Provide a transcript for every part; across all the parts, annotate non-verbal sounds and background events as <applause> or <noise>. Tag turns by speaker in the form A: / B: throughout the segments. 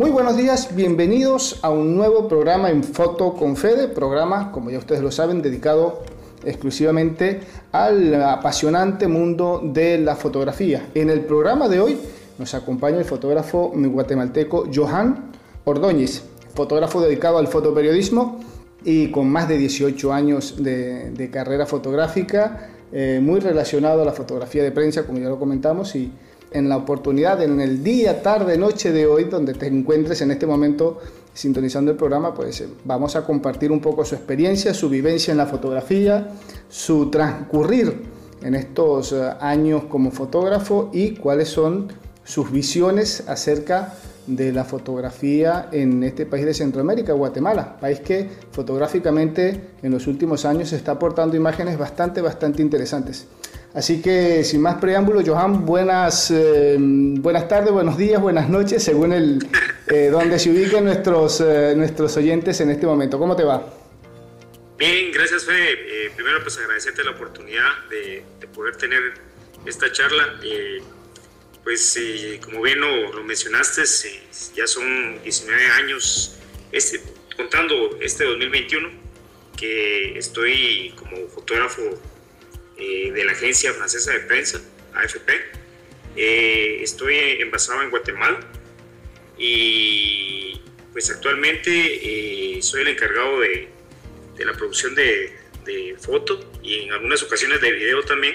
A: Muy buenos días, bienvenidos a un nuevo programa en Foto con Fede, programa, como ya ustedes lo saben, dedicado exclusivamente al apasionante mundo de la fotografía. En el programa de hoy nos acompaña el fotógrafo guatemalteco Johan Ordóñez, fotógrafo dedicado al fotoperiodismo y con más de 18 años de, carrera fotográfica, eh, muy relacionado a la fotografía de prensa, como ya lo comentamos, y en la oportunidad, en el día, tarde, noche de hoy, donde te encuentres en este momento sintonizando el programa, pues eh, vamos a compartir un poco su experiencia, su vivencia en la fotografía, su transcurrir en estos eh, años como fotógrafo y cuáles son sus visiones acerca de la fotografía en este país de Centroamérica, Guatemala, país que fotográficamente en los últimos años está aportando imágenes bastante, bastante interesantes. Así que sin más preámbulo, Johan, buenas, eh, buenas tardes, buenos días, buenas noches, según el eh, donde se ubiquen nuestros, eh, nuestros oyentes en este momento. ¿Cómo te va?
B: Bien, gracias Fede. primero pues agradecerte la oportunidad de, poder tener esta charla. pues como bien lo, mencionaste, ya son 19 años, este, contando este 2021, que estoy como fotógrafo eh, de la agencia francesa de prensa, AFP. Eh, estoy envasado en Guatemala y pues actualmente eh, soy el encargado de, de la producción de, de, foto y en algunas ocasiones de video también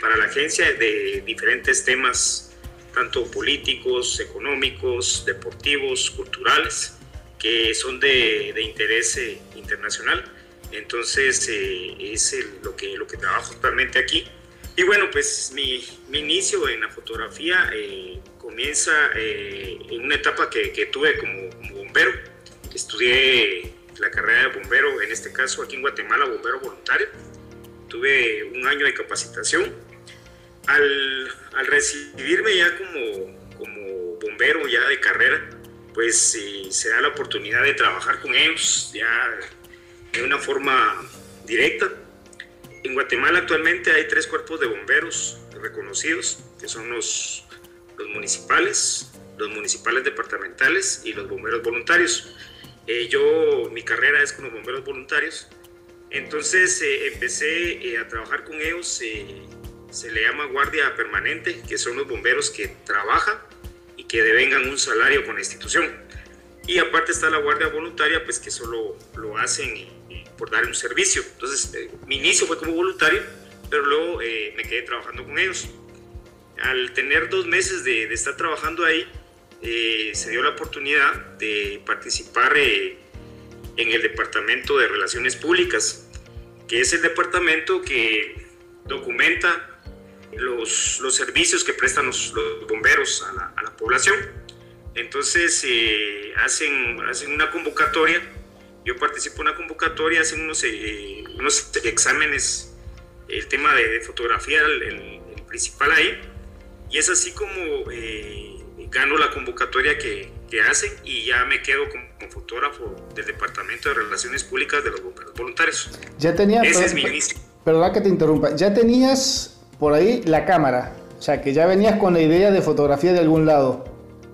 B: para la agencia de diferentes temas, tanto políticos, económicos, deportivos, culturales, que son de, de interés internacional entonces eh, es lo, que, lo que trabajo actualmente aquí. Y bueno, pues mi, mi inicio en la fotografía eh, comienza eh, en una etapa que, que tuve como, bombero. Estudié la carrera de bombero, en este caso aquí en Guatemala, bombero voluntario. Tuve un año de capacitación. Al, al recibirme ya como, como bombero ya de carrera, pues se da la oportunidad de trabajar con ellos, ya de una forma directa. En Guatemala actualmente hay tres cuerpos de bomberos reconocidos, que son los, los municipales, los municipales departamentales y los bomberos voluntarios. Eh, yo, mi carrera es con los bomberos voluntarios, entonces eh, empecé eh, a trabajar con ellos, se le llama guardia permanente, que son los bomberos que trabajan y que devengan un salario con la institución. Y aparte está la guardia voluntaria, pues que solo lo hacen y por dar un servicio. Entonces, eh, mi inicio fue como voluntario, pero luego eh, me quedé trabajando con ellos. Al tener dos meses de, estar trabajando ahí, eh, se dio la oportunidad de participar en el Departamento de Relaciones Públicas, que es el departamento que documenta los, los servicios que prestan los, bomberos a la, a la, población. Entonces hacen, hacen una convocatoria yo participo en una convocatoria, hacen unos, eh, unos exámenes, el tema de, fotografía, el, principal ahí, y es así como eh, gano la convocatoria que, que, hacen y ya me quedo como, fotógrafo del Departamento de Relaciones Públicas de los Voluntarios.
A: Ya tenías, Ese es mi inicio. Perdón que te interrumpa, ya tenías por ahí la cámara, o sea que ya venías con la idea de fotografía de algún lado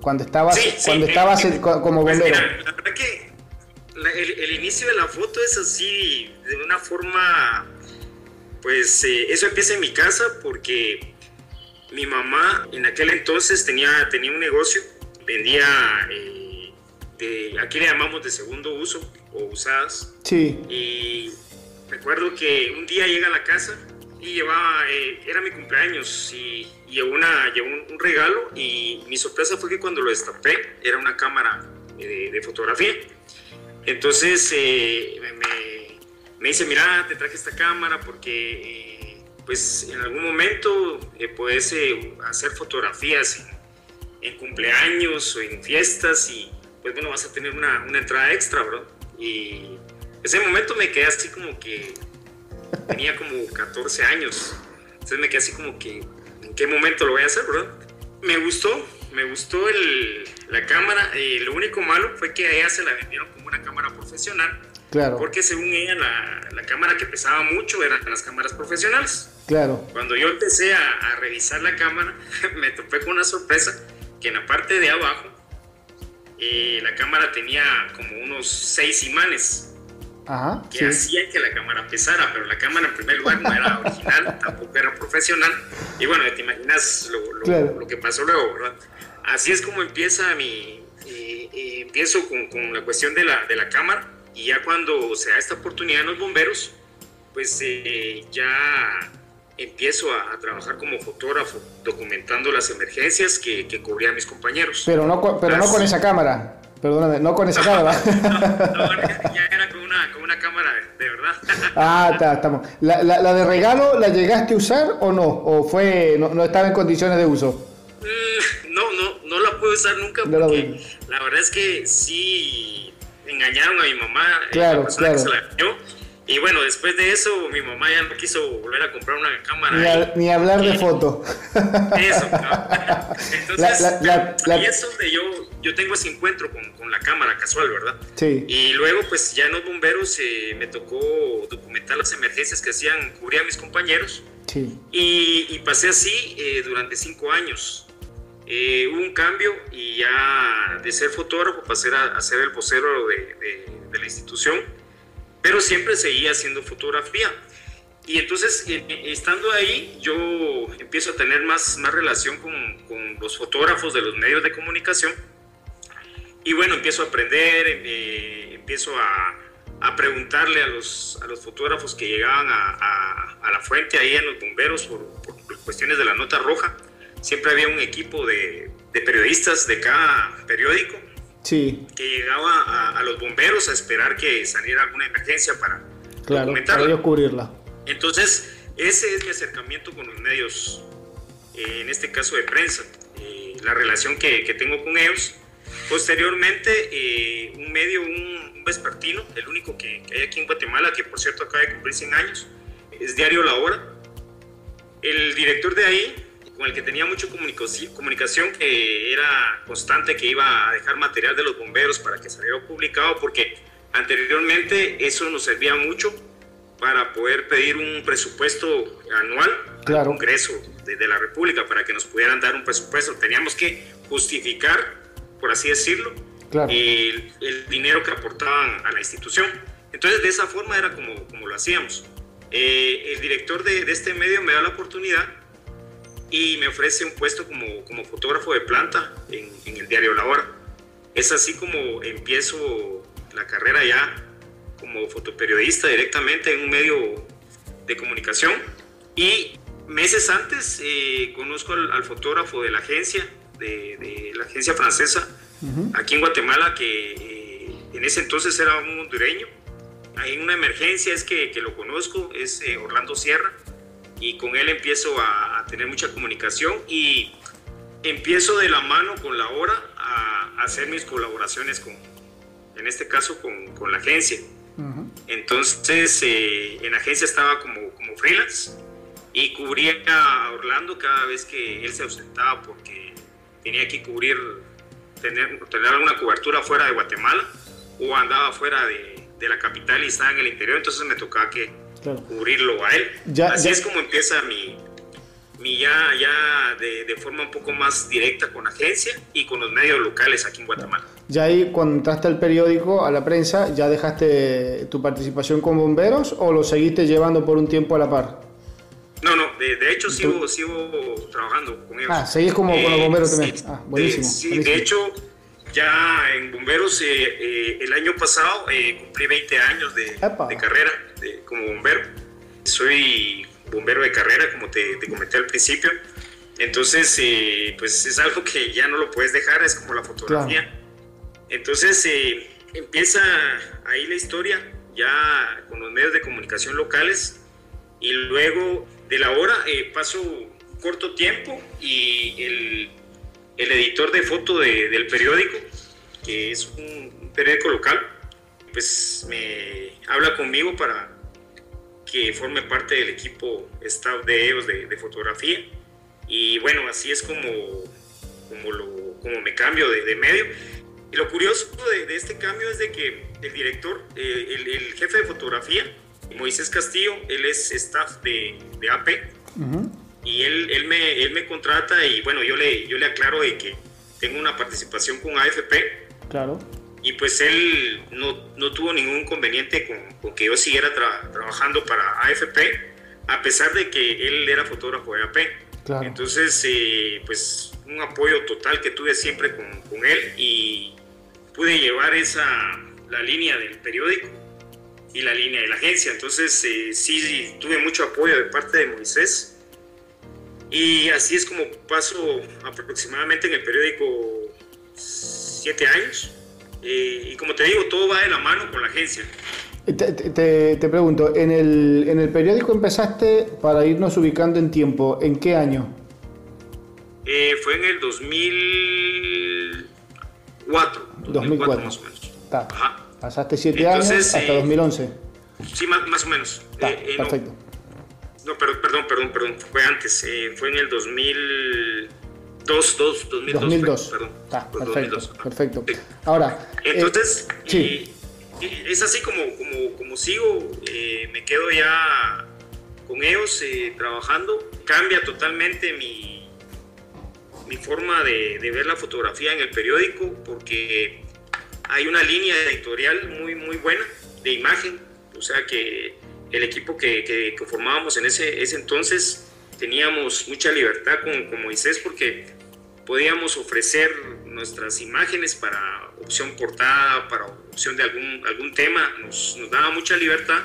A: cuando estabas, cuando estabas como pues bombero.
B: la verdad que el, inicio de la foto es así, de una forma, pues eh, eso empieza en mi casa porque mi mamá en aquel entonces tenía, tenía un negocio, vendía, eh, de, aquí le llamamos de segundo uso o usadas.
A: Sí.
B: Y recuerdo que un día llega a la casa y llevaba, eh, era mi cumpleaños y llevó, una, llevó un, regalo y mi sorpresa fue que cuando lo destapé era una cámara de, de fotografía. Entonces eh, me, dice, mira, te traje esta cámara porque eh, pues en algún momento eh, puedes hacer fotografías en, cumpleaños o en fiestas y pues bueno, vas a tener una, una entrada extra, bro. Y ese momento me quedé así como que tenía como 14 años. Entonces me quedé así como que, ¿en qué momento lo voy a hacer, bro? Me gustó, me gustó el, la cámara. y lo único malo fue que a ella se la vendieron como una cámara profesional.
A: Claro.
B: Porque según ella, la, la cámara que pesaba mucho eran las cámaras profesionales.
A: Claro.
B: Cuando yo empecé a, a revisar la cámara, <laughs> me topé con una sorpresa que en la parte de abajo eh, la cámara tenía como unos seis imanes que hacían que la cámara pesara, pero la cámara en primer lugar no era original, <laughs> tampoco era profesional. Y bueno, te imaginas lo, que pasó luego, ¿verdad? Así es como empieza mi... Eh, eh, empiezo con, con, la cuestión de la, de la cámara y ya cuando se da esta oportunidad en los bomberos, pues ya empiezo a, trabajar como fotógrafo, documentando las emergencias que, que cubrían mis compañeros.
A: Pero no, pero no con esa cámara, perdóname, no con esa <laughs> cámara.
B: no, ya era con una, con una cámara de, verdad. <laughs>
A: ah, está, estamos. ¿La, la, de regalo la llegaste a usar o no? ¿O fue, no, no estaba en condiciones de uso?
B: Mm, no, no, no la pude usar nunca porque la verdad es que sí engañaron a mi mamá,
A: claro, la claro. que se la
B: y bueno, después de eso, mi mamá ya no quiso volver a comprar una cámara.
A: Ni, hablar de foto.
B: Eso, <laughs> Entonces, ahí es donde yo, yo tengo ese encuentro con, con, la cámara casual, ¿verdad?
A: Sí.
B: Y luego, pues ya en los bomberos eh, me tocó documentar las emergencias que hacían, cubría a mis compañeros.
A: Sí.
B: Y, y pasé así eh, durante cinco años. Eh, un cambio y ya de ser fotógrafo pasé a, a ser el vocero de, la institución pero siempre seguía haciendo fotografía. Y entonces, eh, eh, estando ahí, yo empiezo a tener más, más relación con, los fotógrafos de los medios de comunicación. Y bueno, empiezo a aprender, eh, empiezo a, a, preguntarle a los, a los fotógrafos que llegaban a, la fuente ahí en los bomberos por, cuestiones de la nota roja. Siempre había un equipo de, de periodistas de cada periódico
A: que
B: llegaba a, los bomberos a esperar que saliera alguna emergencia para
A: claro, para cubrirla.
B: Entonces, ese es mi acercamiento con los medios, eh, en este caso de prensa, eh, la relación que, que, tengo con ellos. Posteriormente, eh, un medio, un, vespertino, el único que, que, hay aquí en Guatemala, que por cierto acaba de cumplir 100 años, es Diario La Hora. El director de ahí con el que tenía mucha comunicación, que era constante, que iba a dejar material de los bomberos para que saliera publicado, porque anteriormente eso nos servía mucho para poder pedir un presupuesto anual al Congreso de, la República, para que nos pudieran dar un presupuesto. Teníamos que justificar, por así decirlo, el, dinero que aportaban a la institución. Entonces, de esa forma era como, como lo hacíamos. Eh, el director de, de este medio me da la oportunidad y me ofrece un puesto como, como fotógrafo de planta en, en, el diario La Hora. Es así como empiezo la carrera ya como fotoperiodista directamente en un medio de comunicación y meses antes eh, conozco al, fotógrafo de la agencia, de, de la agencia francesa, aquí en Guatemala, que eh, en ese entonces era un hondureño. Hay una emergencia, es que, que lo conozco, es eh, Orlando Sierra y con él empiezo a, tener mucha comunicación y empiezo de la mano con la hora a, hacer mis colaboraciones con, en este caso con, con la agencia. Entonces, eh, en la agencia estaba como, como freelance y cubría a Orlando cada vez que él se ausentaba porque tenía que cubrir, tener, tener alguna cobertura fuera de Guatemala o andaba fuera de, de la capital y estaba en el interior, entonces me tocaba que cubrirlo a él. Así es como empieza mi, mi ya, ya de, de, forma un poco más directa con agencia y con los medios locales aquí en Guatemala.
A: Ya ahí cuando entraste al periódico, a la prensa, ¿ya dejaste tu participación con bomberos o lo seguiste llevando por un tiempo a la par?
B: No, no, de, hecho sigo, sigo trabajando con ellos.
A: Ah, seguís como con los bomberos también. ah, buenísimo.
B: sí, de hecho ya en bomberos eh, eh, el año pasado eh, cumplí 20 años de, de carrera como bombero. Soy bombero de carrera, como te, te comenté al principio. Entonces, pues es algo que ya no lo puedes dejar, es como la fotografía. Entonces, empieza ahí la historia, ya con los medios de comunicación locales, y luego de la hora paso corto tiempo y el el editor de foto del periódico, que es un periódico local, pues me habla conmigo para que forme parte del equipo staff de ellos de, fotografía. Y bueno, así es como, como, lo, como me cambio de, medio. Y lo curioso de, este cambio es de que el director, eh, el, jefe de fotografía, Moisés Castillo, él es staff de, AP y él, él, me, él me contrata y bueno, yo le, yo le aclaro de que tengo una participación con AFP
A: Claro.
B: Y pues él no, no tuvo ningún inconveniente con, con que yo siguiera trabajando para AFP, a pesar de que él era fotógrafo de AP. Claro. Entonces, eh, pues un apoyo total que tuve siempre con, con él y pude llevar esa, la línea del periódico y la línea de la agencia. Entonces, eh, sí, tuve mucho apoyo de parte de Moisés. Y así es como paso aproximadamente en el periódico siete años. Eh, y como te digo, todo va de la mano con la agencia.
A: Te, te, pregunto, ¿en el, ¿en el, periódico empezaste para irnos ubicando en tiempo? ¿En qué año?
B: Eh, fue en el 2004.
A: 2004, más o menos. Pasaste siete años hasta 2011. Eh,
B: sí, más, más, o menos.
A: perfecto.
B: No, perdón, perdón, perdón, perdón, fue antes, fue en el 2000... 2002, 2002, 2002. perdón.
A: perfecto, perfecto. Ahora,
B: entonces, sí. es así como, como, como sigo, eh, me quedo ya con ellos eh, trabajando, cambia totalmente mi, mi forma de, de, ver la fotografía en el periódico porque hay una línea editorial muy, muy buena de imagen, o sea que el equipo que, que, que formábamos en ese, ese entonces teníamos mucha libertad con, con Moisés porque podíamos ofrecer nuestras imágenes para opción portada, para opción de algún, algún tema, nos, nos daba mucha libertad.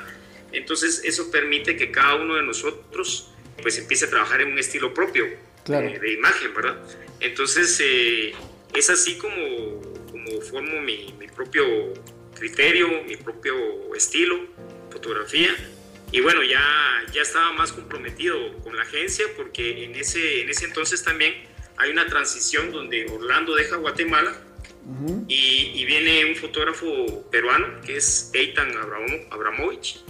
B: Entonces eso permite que cada uno de nosotros pues empiece a trabajar en un estilo propio eh, de, imagen, ¿verdad? Entonces eh, es así como, como formo mi, mi, propio criterio, mi propio estilo, fotografía. Y bueno, ya, ya estaba más comprometido con la agencia porque en ese, en ese entonces también hay una transición donde Orlando deja Guatemala y, viene un fotógrafo peruano que es Eitan Abramovich,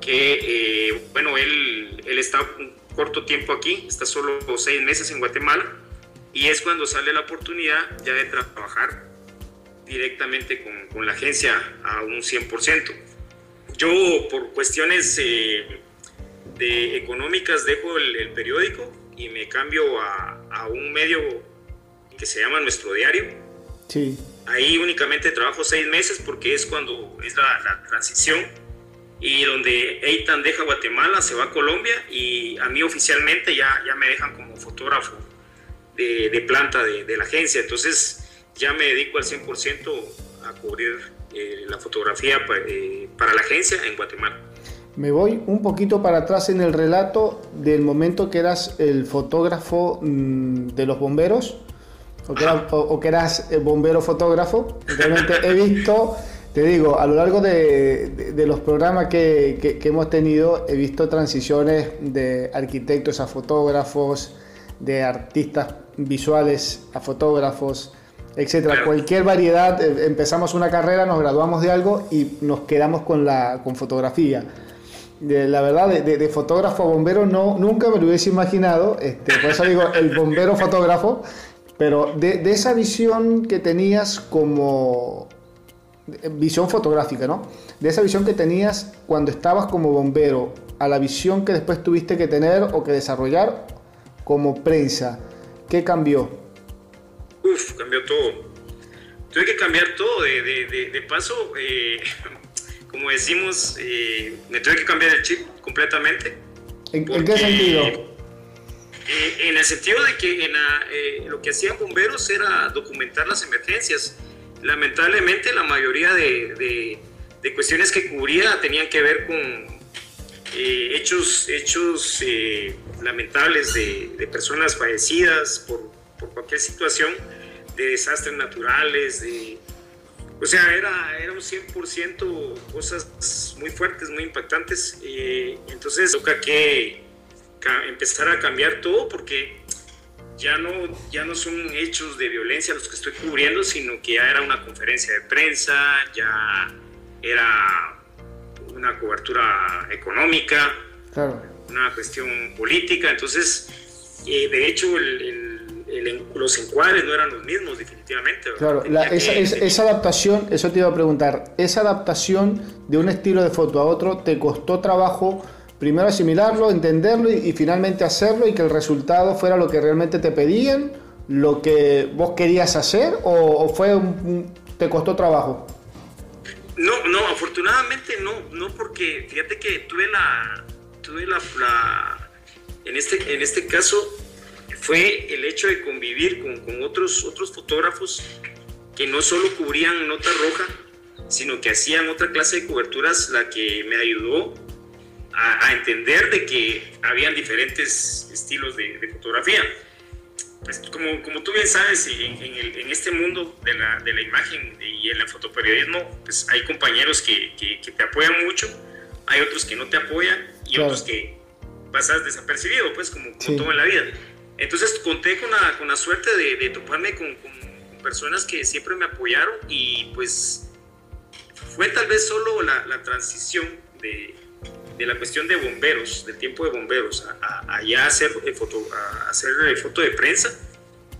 B: que, eh, bueno, él, él está un corto tiempo aquí, está solo seis meses en Guatemala, y es cuando sale la oportunidad ya de trabajar directamente con, con la agencia a un 100%. Yo, por cuestiones eh, de económicas, dejo el, el periódico y me cambio a, a, un medio que se llama Nuestro Diario.
A: Sí.
B: Ahí únicamente trabajo seis meses porque es cuando es la, la transición y donde Eitan deja Guatemala, se va a Colombia y a mí oficialmente ya, ya me dejan como fotógrafo de, de planta de, de, la agencia. Entonces ya me dedico al 100% a cubrir eh, la fotografía para, eh, para la agencia en Guatemala.
A: Me voy un poquito para atrás en el relato del momento que eras el fotógrafo mm, de los bomberos o que, eras, el bombero fotógrafo. Realmente he visto, te digo, a lo largo de, los programas que, hemos tenido, he visto transiciones de arquitectos a fotógrafos, de artistas visuales a fotógrafos, etcétera. Cualquier variedad, eh, empezamos una carrera, nos graduamos de algo y nos quedamos con la con fotografía la verdad, de, fotógrafo a bombero no, nunca me lo hubiese imaginado, este, por eso digo el bombero fotógrafo, pero de, esa visión que tenías como visión fotográfica, ¿no? De esa visión que tenías cuando estabas como bombero a la visión que después tuviste que tener o que desarrollar como prensa, ¿qué cambió?
B: Uf, cambió todo. Tuve que cambiar todo. De, paso, eh, como decimos, eh, me tuve que cambiar el chip completamente.
A: ¿En, qué sentido?
B: Eh, en el sentido de que eh, lo que hacían bomberos era documentar las emergencias. Lamentablemente la mayoría de, de, cuestiones que cubría tenían que ver con hechos, hechos lamentables de, de, personas fallecidas por, por cualquier situación, de desastres naturales, de o sea, era, era un 100% cosas muy fuertes, muy impactantes. Eh, entonces toca que empezar a cambiar todo porque ya no, ya no son hechos de violencia los que estoy cubriendo, sino que ya era una conferencia de prensa, ya era una cobertura económica, una cuestión política. Entonces, eh, de hecho, el los encuadres no eran los mismos, definitivamente.
A: Claro, esa, adaptación, eso te iba a preguntar, esa adaptación de un estilo de foto a otro, ¿te costó trabajo primero asimilarlo, entenderlo y, finalmente hacerlo y que el resultado fuera lo que realmente te pedían, lo que vos querías hacer o, fue te costó trabajo?
B: No, no, afortunadamente no, no porque fíjate que tuve la, tuve la, en, este, en este caso fue el hecho de convivir con, con, otros, otros fotógrafos que no solo cubrían nota roja, sino que hacían otra clase de coberturas, la que me ayudó a, entender de que habían diferentes estilos de, fotografía. Pues, como, como, tú bien sabes, en, en, este mundo de la, de la, imagen y en el fotoperiodismo, pues hay compañeros que, que, te apoyan mucho, hay otros que no te apoyan y otros que pasas desapercibido, pues como, todo en la vida. Entonces conté con la, con la suerte de, de toparme con, con, personas que siempre me apoyaron y pues fue tal vez solo la, la transición de, de la cuestión de bomberos, del tiempo de bomberos, a, ya hacer, eh, foto, a hacer eh, foto de prensa,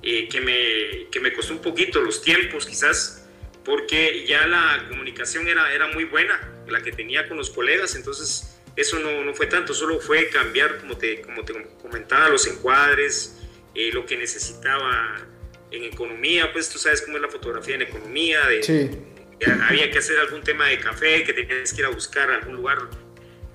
B: eh, que, me, que me costó un poquito los tiempos quizás, porque ya la comunicación era, era muy buena, la que tenía con los colegas, entonces eso no, no fue tanto, solo fue cambiar, como te, como te comentaba, los encuadres, lo que necesitaba en economía, pues tú sabes cómo es la fotografía en economía, de,
A: sí.
B: había que hacer algún tema de café, que tenías que ir a buscar algún lugar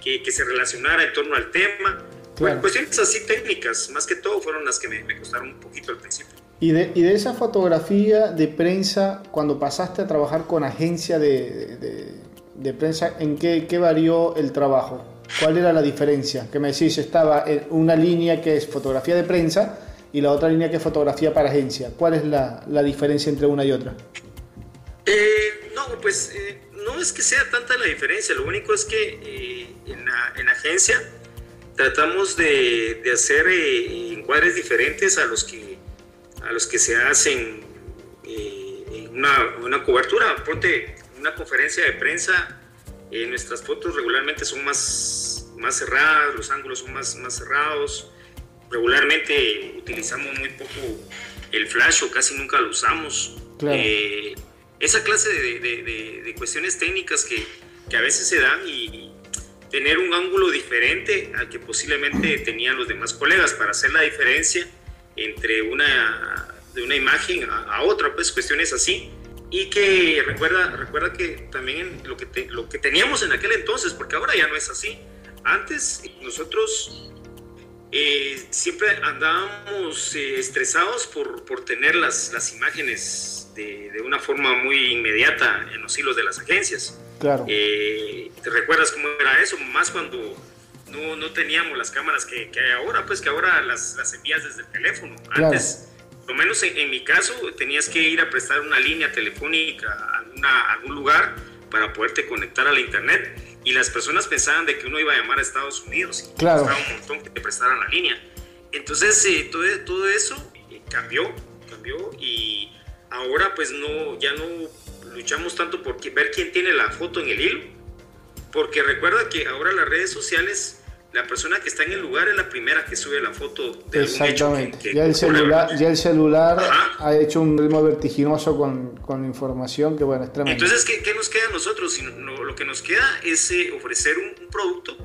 B: que, que se relacionara en torno al tema. Bueno, cuestiones así técnicas, más que todo, fueron las que me, me costaron un poquito al principio.
A: Y de, y de, esa fotografía de prensa, cuando pasaste a trabajar con agencia de, de, de prensa, ¿en qué, qué, varió el trabajo? ¿Cuál era la diferencia? Que me decís, estaba una línea que es fotografía de prensa y la otra línea que es fotografía para agencia. ¿Cuál es la, la diferencia entre una y otra?
B: Eh, no, pues eh, no es que sea tanta la diferencia, lo único es que eh, en, la, en, agencia tratamos de, de hacer eh, encuadres diferentes a los que, a los que se hacen eh, en una, una, cobertura. Ponte una conferencia de prensa, nuestras fotos regularmente son más, más cerradas, los ángulos son más, más cerrados. Regularmente utilizamos muy poco el flash o casi nunca lo usamos. Claro esa clase de, cuestiones técnicas que, a veces se dan y, tener un ángulo diferente al que posiblemente tenían los demás colegas para hacer la diferencia entre una, de una imagen a, otra, pues cuestiones así. Y que recuerda, recuerda que también lo que, lo que teníamos en aquel entonces, porque ahora ya no es así. Antes nosotros eh, siempre andábamos eh, estresados por, por tener las, las imágenes de, una forma muy inmediata en los hilos de las agencias.
A: Claro.
B: Eh, ¿Te recuerdas cómo era eso? Más cuando no, no teníamos las cámaras que, que, hay ahora, pues que ahora las, las envías desde el teléfono. Antes, por lo menos en, mi caso, tenías que ir a prestar una línea telefónica a, algún lugar para poderte conectar a la internet y las personas pensaban de que uno iba a llamar a Estados Unidos y
A: claro.
B: un montón que te prestaran la línea. Entonces, eh, todo, todo eso eh, cambió, cambió y ahora pues no, ya no luchamos tanto por ver quién tiene la foto en el hilo, porque recuerda que ahora las redes sociales, la persona que está en el lugar es la primera que sube la foto de
A: Exactamente. Hecho ya, el celular, ya el celular ha hecho un ritmo vertiginoso con, con información que bueno, es tremendo.
B: Entonces, ¿qué, qué nos queda a nosotros? lo que nos queda es eh, ofrecer un, un producto,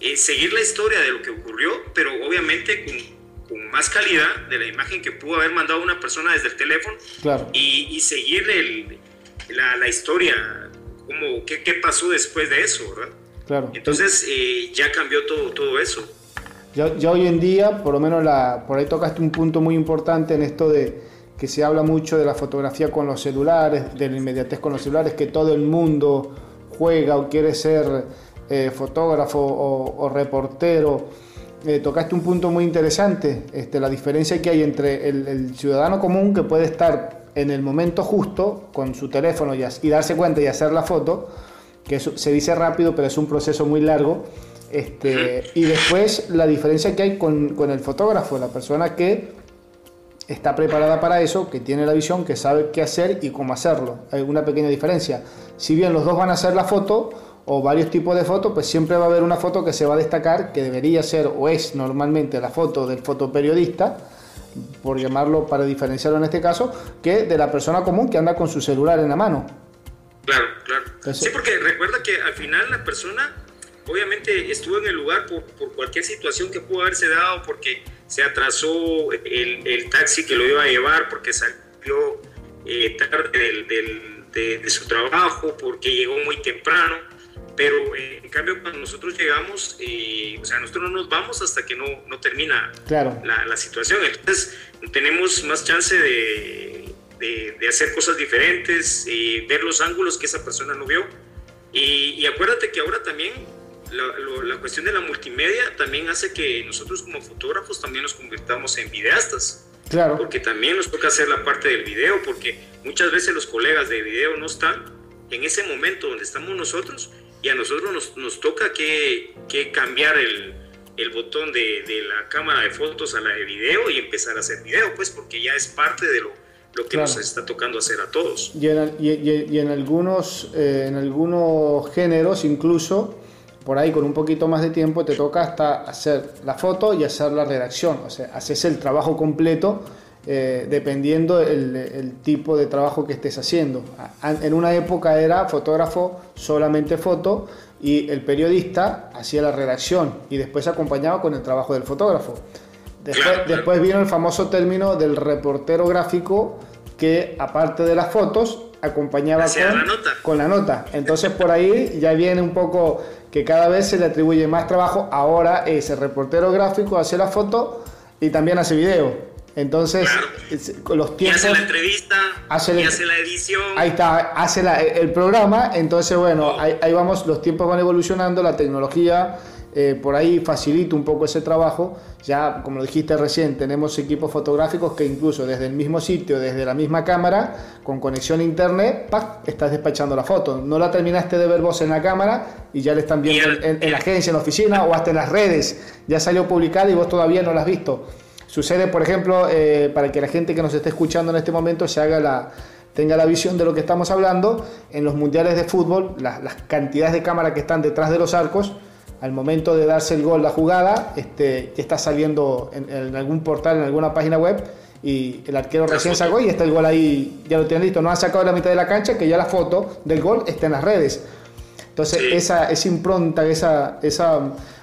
B: eh, seguir la historia de lo que ocurrió, pero obviamente con con más calidad de la imagen que pudo haber mandado una persona desde el teléfono
A: claro.
B: y, y, seguir el, la, la, historia, como, qué, qué, pasó después de eso, ¿verdad?
A: Claro.
B: Entonces eh, ya cambió todo, todo eso.
A: Ya, ya, hoy en día, por lo menos la, por ahí tocaste un punto muy importante en esto de que se habla mucho de la fotografía con los celulares, de la inmediatez con los celulares, que todo el mundo juega o quiere ser eh, fotógrafo o, o reportero eh, tocaste un punto muy interesante, este, la diferencia que hay entre el, ciudadano común que puede estar en el momento justo con su teléfono y, y darse cuenta y hacer la foto, que se dice rápido, pero es un proceso muy largo. Este, y después la diferencia que hay con, con, el fotógrafo, la persona que está preparada para eso, que tiene la visión, que sabe qué hacer y cómo hacerlo. Hay una pequeña diferencia. Si bien los dos van a hacer la foto, o varios tipos de fotos, pues siempre va a haber una foto que se va a destacar, que debería ser o es normalmente la foto del fotoperiodista, por llamarlo para diferenciarlo en este caso, que de la persona común que anda con su celular en la mano.
B: Claro, claro. Sí, porque recuerda que al final la persona obviamente estuvo en el lugar por, por cualquier situación que pudo haberse dado, porque se atrasó el, el, taxi que lo iba a llevar, porque salió eh, tarde del, del de, su trabajo, porque llegó muy temprano, pero eh, en cambio cuando nosotros llegamos, eh, o sea, nosotros no nos vamos hasta que no, no termina
A: claro.
B: la, la, situación, entonces tenemos más chance de, de, hacer cosas diferentes, y ver los ángulos que esa persona no vio. Y, y acuérdate que ahora también la, la, cuestión de la multimedia también hace que nosotros como fotógrafos también nos convirtamos en videastas.
A: Claro.
B: Porque también nos toca hacer la parte del video, porque muchas veces los colegas de video no están en ese momento donde estamos nosotros y a nosotros nos, nos toca que, que cambiar el, el botón de, de, la cámara de fotos a la de video y empezar a hacer video, pues porque ya es parte de lo, lo que nos está tocando hacer a todos.
A: Y en, y, y en algunos, eh, en algunos géneros incluso por ahí con un poquito más de tiempo te toca hasta hacer la foto y hacer la redacción, o sea, haces el trabajo completo eh, dependiendo el, el, tipo de trabajo que estés haciendo. En una época era fotógrafo solamente foto y el periodista hacía la redacción y después acompañaba con el trabajo del fotógrafo. Después, claro, claro. después vino el famoso término del reportero gráfico que aparte de las fotos acompañaba con
B: la, nota.
A: con la nota. Entonces por ahí ya viene un poco que cada vez se le atribuye más trabajo. Ahora es el reportero gráfico, hace la foto y también hace video. Entonces,
B: claro.
A: los tiempos...
B: Y hace la entrevista, hace, y hace la edición.
A: Ahí está, hace la, el programa. Entonces, bueno, oh. ahí, ahí, vamos, los tiempos van evolucionando, la tecnología eh, por ahí facilita un poco ese trabajo. Ya, como lo dijiste recién, tenemos equipos fotográficos que incluso desde el mismo sitio, desde la misma cámara, con conexión a internet, ¡pac! estás despachando la foto. No la terminaste de ver vos en la cámara y ya la están viendo en, en, en la agencia, en la oficina o hasta en las redes. Ya salió publicada y vos todavía no la has visto. Sucede, por ejemplo, eh, para que la gente que nos esté escuchando en este momento se haga la, tenga la visión de lo que estamos hablando, en los mundiales de fútbol, las, las cantidades de cámaras que están detrás de los arcos, al momento de darse el gol, la jugada, este, está saliendo en, en, algún portal, en alguna página web, y el arquero recién sacó y está el gol ahí, ya lo tienen listo. No ha sacado la mitad de la cancha, que ya la foto del gol está en las redes. Entonces, sí. esa, esa impronta, esa, esa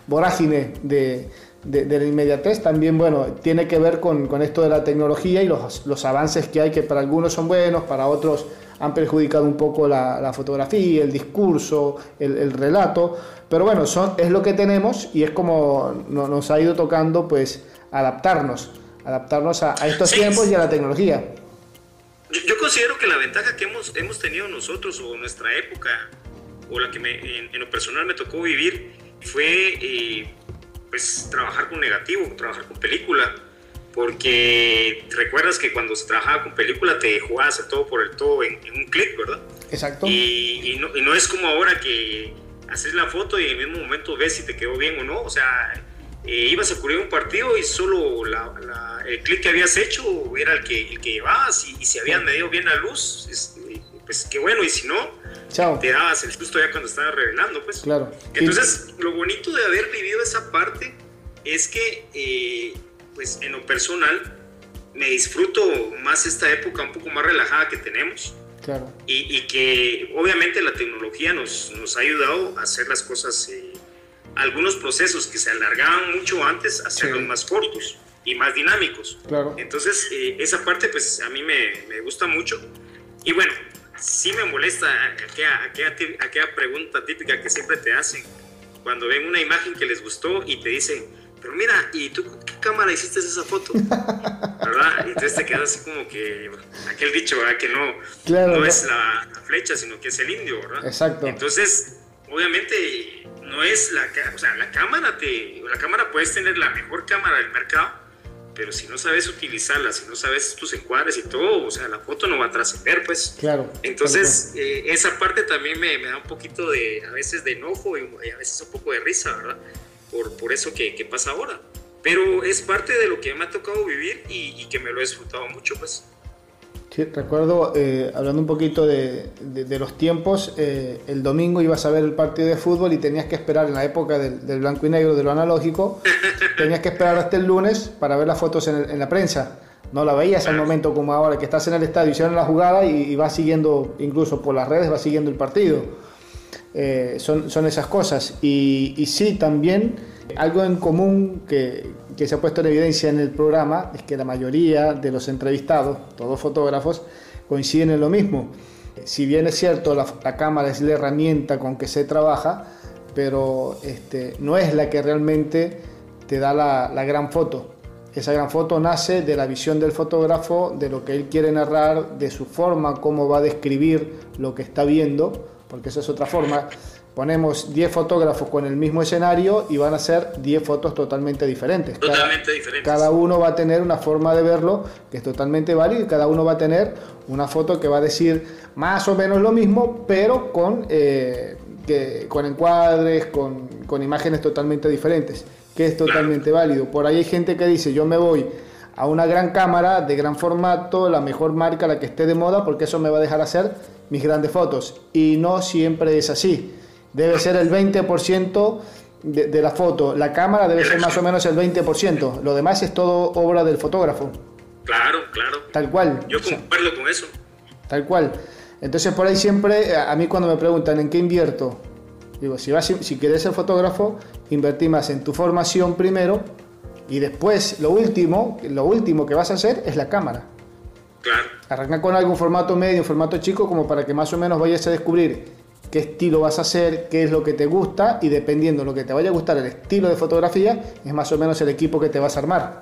A: vorágine de, de, de, la inmediatez también, bueno, tiene que ver con, con esto de la tecnología y los, los, avances que hay, que para algunos son buenos, para otros han perjudicado un poco la, la fotografía, el discurso, el, el, relato, pero bueno, son, es lo que tenemos y es como no, nos ha ido tocando pues adaptarnos, adaptarnos a, a estos sí. tiempos y a la tecnología.
B: Yo, yo, considero que la ventaja que hemos, hemos tenido nosotros o nuestra época, o la que me, en, en lo personal me tocó vivir, fue eh, pues trabajar con negativo, trabajar con película, porque recuerdas que cuando se trabajaba con película te jugabas el todo por el todo en, en un clic, ¿verdad?
A: Exacto.
B: Y, y, no, y, no, es como ahora que haces la foto y en el mismo momento ves si te quedó bien o no, o sea, eh, ibas a cubrir un partido y solo la, la, el clic que habías hecho era el que, el que llevabas y, y si habían medido bien la luz, es, pues qué bueno, y si no,
A: Chao.
B: te dabas el susto ya cuando estabas revelando, pues.
A: Claro.
B: Entonces, sí. lo bonito de haber vivido esa parte es que, eh, pues en lo personal, me disfruto más esta época un poco más relajada que tenemos.
A: Claro.
B: Y, y que obviamente la tecnología nos, nos, ha ayudado a hacer las cosas, eh, algunos procesos que se alargaban mucho antes, hacerlos sí. más cortos y más dinámicos.
A: Claro.
B: Entonces, eh, esa parte pues a mí me, me gusta mucho. Y bueno, sí me molesta aquella, aquella, aquella, pregunta típica que siempre te hacen cuando ven una imagen que les gustó y te dicen, pero mira, ¿y tú con qué cámara hiciste esa foto? ¿Verdad? Y entonces te quedas así como que aquel dicho, ¿verdad? Que no,
A: claro,
B: no es la, la, flecha, sino que es el indio, ¿verdad?
A: Exacto.
B: Entonces, obviamente, no es la, o sea, la cámara, te, la cámara puedes tener la mejor cámara del mercado, pero si no sabes utilizarla, si no sabes tus encuadres y todo, o sea, la foto no va a trascender, pues.
A: Claro.
B: Entonces, claro. Eh, esa parte también me, me, da un poquito de, a veces de enojo y, a veces un poco de risa, ¿verdad? Por, por eso que, que, pasa ahora. Pero es parte de lo que me ha tocado vivir y, y que me lo he disfrutado mucho, pues.
A: Sí, recuerdo, eh, hablando un poquito de, los tiempos, eh, el domingo ibas a ver el partido de fútbol y tenías que esperar en la época del, blanco y negro, de lo analógico, tenías que esperar hasta el lunes para ver las fotos en, la prensa. No la veías al momento como ahora, que estás en el estadio, hicieron la jugada y, y vas siguiendo, incluso por las redes, vas siguiendo el partido. Eh, son, son esas cosas. Y, y sí, también algo en común que, se ha puesto en evidencia en el programa es que la mayoría de los entrevistados, todos fotógrafos, coinciden en lo mismo. si bien es cierto, la, cámara es la herramienta con que se trabaja, pero este, no es la que realmente te da la, la gran foto. Esa gran foto nace de la visión del fotógrafo, de lo que él quiere narrar, de su forma, cómo va a describir lo que está viendo, porque esa es otra forma. Ponemos 10 fotógrafos con el mismo escenario y van a ser 10 fotos totalmente diferentes.
B: Totalmente cada, diferentes.
A: Cada uno va a tener una forma de verlo que es totalmente válida y cada uno va a tener una foto que va a decir más o menos lo mismo, pero con, eh, que, con encuadres, con, con imágenes totalmente diferentes que es totalmente válido. Por ahí hay gente que dice, yo me voy a una gran cámara de gran formato, la mejor marca, la que esté de moda, porque eso me va a dejar hacer mis grandes fotos. Y no siempre es así. Debe ser el 20% de, de la foto. La cámara debe ser más o menos el 20%. Lo demás es todo obra del fotógrafo.
B: Claro, claro.
A: Tal cual.
B: Yo concuerdo con eso.
A: Tal cual. Entonces por ahí siempre, a mí cuando me preguntan en qué invierto, Digo, si, vas, si quieres ser fotógrafo, invertí más en tu formación primero y después lo último, lo último que vas a hacer es la cámara.
B: Claro.
A: Arranca con algún formato medio, un formato chico, como para que más o menos vayas a descubrir qué estilo vas a hacer, qué es lo que te gusta y dependiendo de lo que te vaya a gustar el estilo de fotografía, es más o menos el equipo que te vas a armar.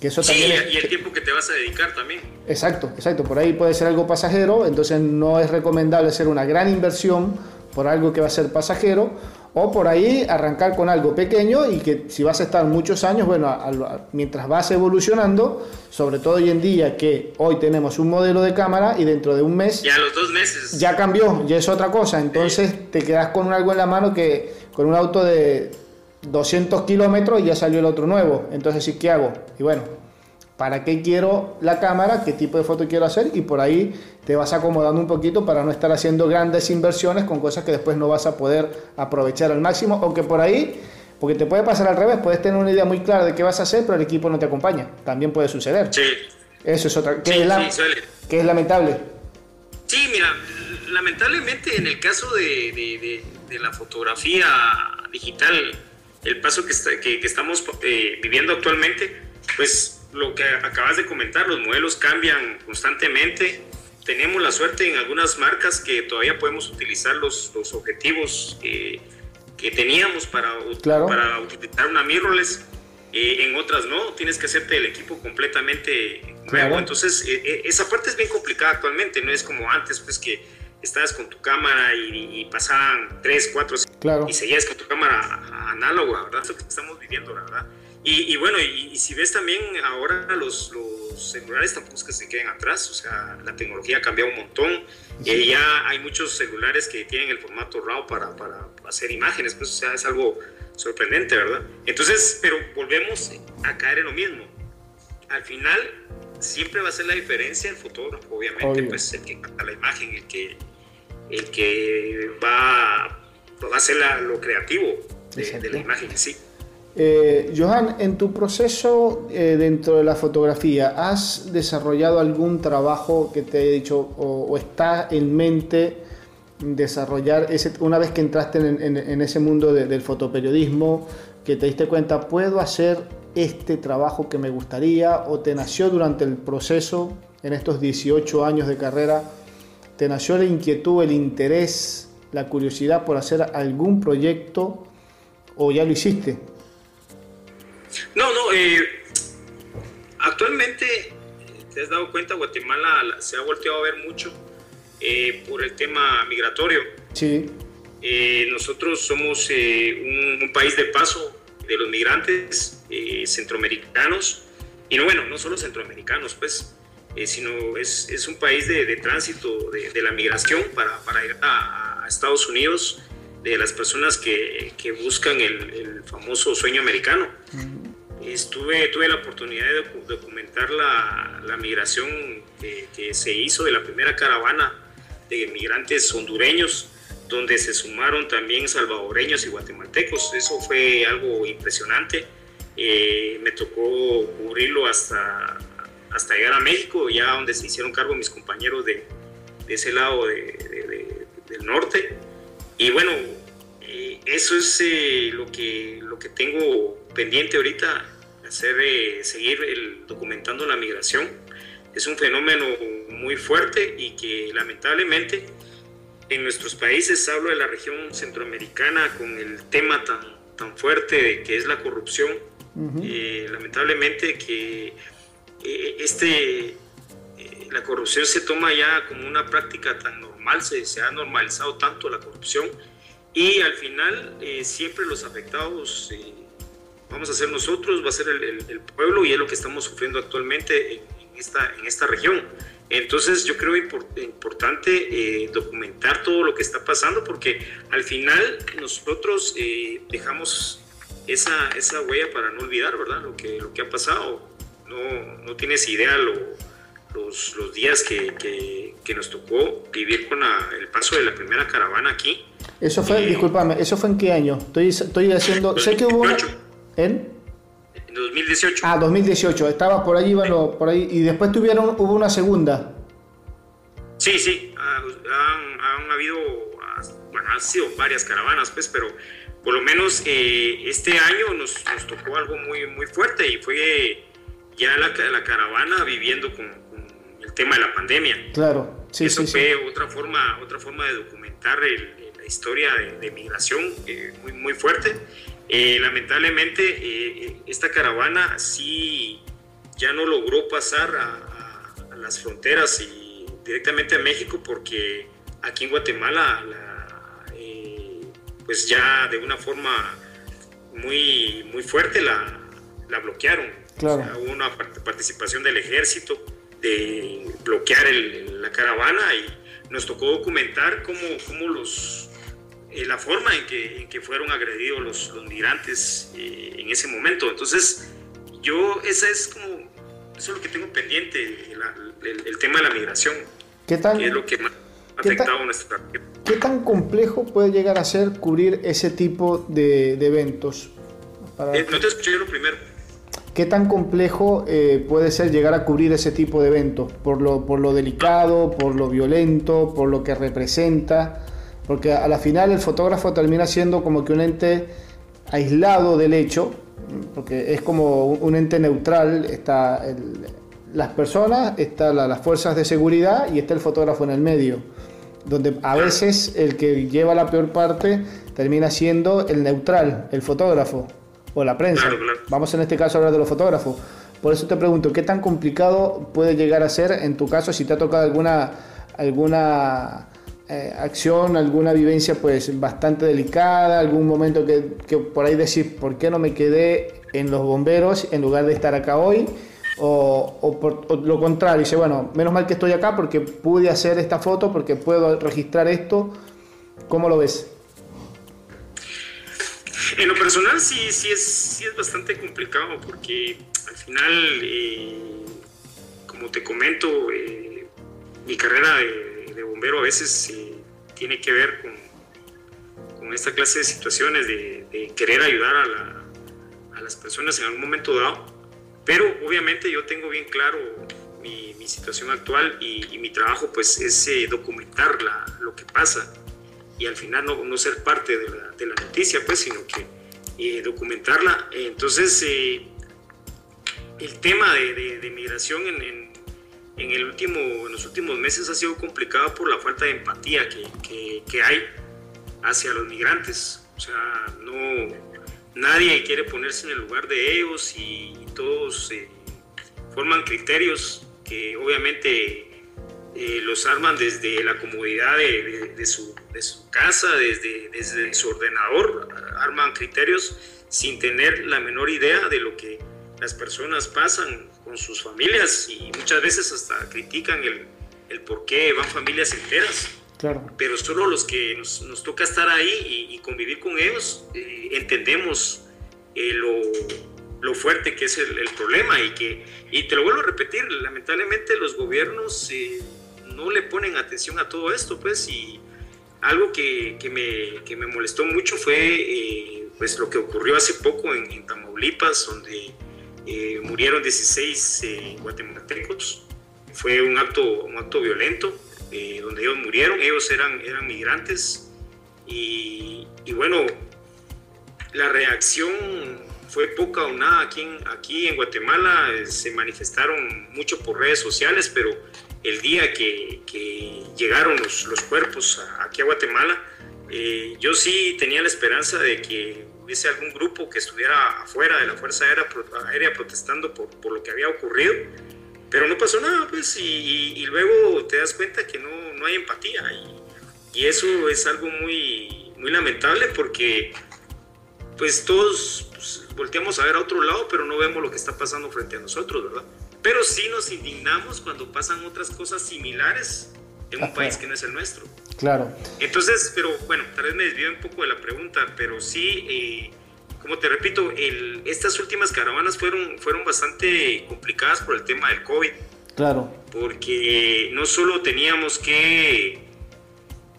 B: Que eso sí, también y el tiempo que te vas a dedicar también.
A: Exacto, exacto. Por ahí puede ser algo pasajero, entonces no es recomendable hacer una gran inversión por algo que va a ser pasajero, o por ahí arrancar con algo pequeño y que si vas a estar muchos años, bueno, mientras vas evolucionando, sobre todo hoy en día que hoy tenemos un modelo de cámara y dentro de un mes...
B: Ya los dos meses.
A: Ya cambió, ya es otra cosa, entonces te quedas con algo en la mano que con un auto de 200 kilómetros y ya salió el otro nuevo, entonces sí, ¿qué hago? Y bueno, para qué quiero la cámara, qué tipo de foto quiero hacer y por ahí te vas acomodando un poquito para no estar haciendo grandes inversiones con cosas que después no vas a poder aprovechar al máximo o que por ahí, porque te puede pasar al revés, puedes tener una idea muy clara de qué vas a hacer, pero el equipo no te acompaña. También puede suceder.
B: Sí.
A: Eso es otra, que, es, que es lamentable.
B: Sí, mira, lamentablemente en el caso de, la fotografía digital, el paso que, está, que, estamos eh, viviendo actualmente, pues lo que acabas de comentar, los modelos cambian constantemente. Tenemos la suerte en algunas marcas que todavía podemos utilizar los, los objetivos que teníamos para, para utilizar una mirrorless. Eh, en otras no, tienes que hacerte el equipo completamente nuevo. Entonces, eh, eh, esa parte es bien complicada actualmente, no es como antes, pues que estabas con tu cámara y, pasaban 3, 4,
A: claro.
B: y seguías con tu cámara análoga, ¿verdad? Es lo que estamos viviendo, ¿verdad? Y, bueno, y, si ves también ahora los, los, celulares tampoco es que se queden atrás, o sea, la tecnología ha cambiado un montón. y ya hay muchos celulares que tienen el formato RAW para, para hacer imágenes, pues o sea, es algo sorprendente, ¿verdad? Entonces, pero volvemos a caer en lo mismo. Al final, siempre va a ser la diferencia el fotógrafo, obviamente, pues el que capta la imagen, el que, el que va, va a hacer lo creativo de, de la imagen en sí.
A: Eh, Johan, en tu proceso eh, dentro de la fotografía, ¿has desarrollado algún trabajo que te haya dicho o, está en mente desarrollar ese, una vez que entraste en, ese mundo del fotoperiodismo, que te diste cuenta, puedo hacer este trabajo que me gustaría o te nació durante el proceso, en estos 18 años de carrera, te nació la inquietud, el interés, la curiosidad por hacer algún proyecto o ya lo hiciste?
B: No, no, eh, actualmente, te has dado cuenta, Guatemala se ha volteado a ver mucho eh, por el tema migratorio.
A: Sí.
B: Eh, nosotros somos un, país de paso de los migrantes centroamericanos, y no, bueno, no solo centroamericanos, pues, sino es, es, un país de, de tránsito de, la migración para, para ir a, a Estados Unidos de las personas que, que buscan el, el, famoso sueño americano. Estuve, tuve la oportunidad de documentar la, la migración que, que, se hizo de la primera caravana de migrantes hondureños, donde se sumaron también salvadoreños y guatemaltecos. Eso fue algo impresionante. Eh, me tocó cubrirlo hasta, hasta llegar a México, ya donde se hicieron cargo mis compañeros de, de ese lado de, del norte. Y bueno, eh, eso es eh, lo, que, lo que tengo pendiente ahorita, hacer, eh, seguir el, documentando la migración. Es un fenómeno muy fuerte y que lamentablemente en nuestros países, hablo de la región centroamericana con el tema tan, tan fuerte de que es la corrupción, eh, lamentablemente que este, la corrupción se toma ya como una práctica tan normal, se, se ha normalizado tanto la corrupción y al final siempre los afectados vamos a ser nosotros, va a ser el, pueblo y es lo que estamos sufriendo actualmente en, esta, en esta región. Entonces yo creo importante eh, documentar todo lo que está pasando porque al final nosotros eh, dejamos esa, esa huella para no olvidar, ¿verdad? Lo que, lo que ha pasado. No, no tienes idea los, los, días que, que, nos tocó vivir con el paso de la primera caravana aquí.
A: Eso fue, eh, discúlpame, ¿eso fue en qué año? Estoy, estoy haciendo... Sé que hubo...
B: ¿En? 2018.
A: Ah, 2018, estaba por ahí, bueno, por ahí, y después tuvieron, hubo una segunda.
B: Sí, sí, ah, han, habido, ah, bueno, han sido varias caravanas, pues, pero por lo menos eh, este año nos, tocó algo muy, muy fuerte y fue ya la, la caravana viviendo con, el tema de la pandemia.
A: Claro,
B: sí, Eso fue otra forma, otra forma de documentar la historia de, migración eh, muy, muy fuerte eh, lamentablemente, eh, esta caravana sí ya no logró pasar a, las fronteras y directamente a México porque aquí en Guatemala, eh, pues ya de una forma muy, muy fuerte la, bloquearon. hubo una participación del ejército de bloquear la caravana y nos tocó documentar cómo, cómo los eh, la forma en que, en que, fueron agredidos los, los migrantes eh, en ese momento. Entonces, yo, esa es como, eso es lo que tengo pendiente, el, tema de la migración,
A: ¿Qué tan,
B: que es lo que más ha afectado a nuestra
A: ¿Qué tan complejo puede llegar a ser cubrir ese tipo de, de eventos?
B: Eh, no te escuché lo primero.
A: ¿Qué tan complejo puede ser llegar a cubrir ese tipo de eventos? Por lo, por lo delicado, por lo violento, por lo que representa. Porque a la final el fotógrafo termina siendo como que un ente aislado del hecho, porque es como un ente neutral, está las personas, están las fuerzas de seguridad y está el fotógrafo en el medio, donde a veces el que lleva la peor parte termina siendo el neutral, el fotógrafo o la prensa. Vamos en este caso a hablar de los fotógrafos. Por eso te pregunto, ¿qué tan complicado puede llegar a ser en tu caso si te ha tocado alguna, alguna eh, acción, alguna vivencia pues bastante delicada, algún momento que, que, por ahí decir, ¿por qué no me quedé en los bomberos en lugar de estar acá hoy? O, o por lo contrario, dice, bueno, menos mal que estoy acá porque pude hacer esta foto, porque puedo registrar esto. ¿Cómo lo ves?
B: En lo personal sí, sí, es, sí es bastante complicado porque al final, eh, como te comento, eh, mi carrera de bombero a veces eh, tiene que ver con, esta clase de situaciones de, querer ayudar a, las personas en algún momento dado. Pero obviamente yo tengo bien claro mi, situación actual y, mi trabajo pues es documentar la, lo que pasa y al final no, no ser parte de la, de la, noticia pues sino que eh, documentarla. Entonces el tema de, de migración en, en en, el último, en los últimos meses ha sido complicado por la falta de empatía que, que, hay hacia los migrantes. O sea, no, nadie quiere ponerse en el lugar de ellos y, todos eh, forman criterios que obviamente eh, los arman desde la comodidad de, de, su, de, su, casa, desde, desde su ordenador, arman criterios sin tener la menor idea de lo que las personas pasan con sus familias y muchas veces hasta critican el, el por qué van familias enteras. Claro. Pero solo los que nos, nos toca estar ahí y, convivir con ellos eh, entendemos eh, lo, lo, fuerte que es el, el, problema y que, y te lo vuelvo a repetir, lamentablemente los gobiernos eh, no le ponen atención a todo esto, pues, y algo que, que, me, que me, molestó mucho fue pues lo que ocurrió hace poco en, en Tamaulipas, donde eh, murieron 16 eh, guatemaltecos. Fue un acto, un acto violento eh, donde ellos murieron. Ellos eran, eran migrantes. Y, y, bueno, la reacción fue poca o nada aquí en, aquí en Guatemala, se manifestaron mucho por redes sociales, pero el día que, llegaron los, cuerpos aquí a Guatemala, eh, yo sí tenía la esperanza de que hubiese algún grupo que estuviera afuera de la Fuerza Aérea, protestando por, lo que había ocurrido, pero no pasó nada, pues, y, luego te das cuenta que no, hay empatía, y, eso es algo muy, muy lamentable porque, pues, todos pues, volteamos a ver a otro lado, pero no vemos lo que está pasando frente a nosotros, ¿verdad? Pero sí nos indignamos cuando pasan otras cosas similares en un país que no es el nuestro.
A: Claro.
B: Entonces, pero bueno, tal vez me desvío un poco de la pregunta, pero sí, eh, como te repito, el, estas últimas caravanas fueron, fueron bastante complicadas por el tema del COVID.
A: Claro.
B: Porque no solo teníamos que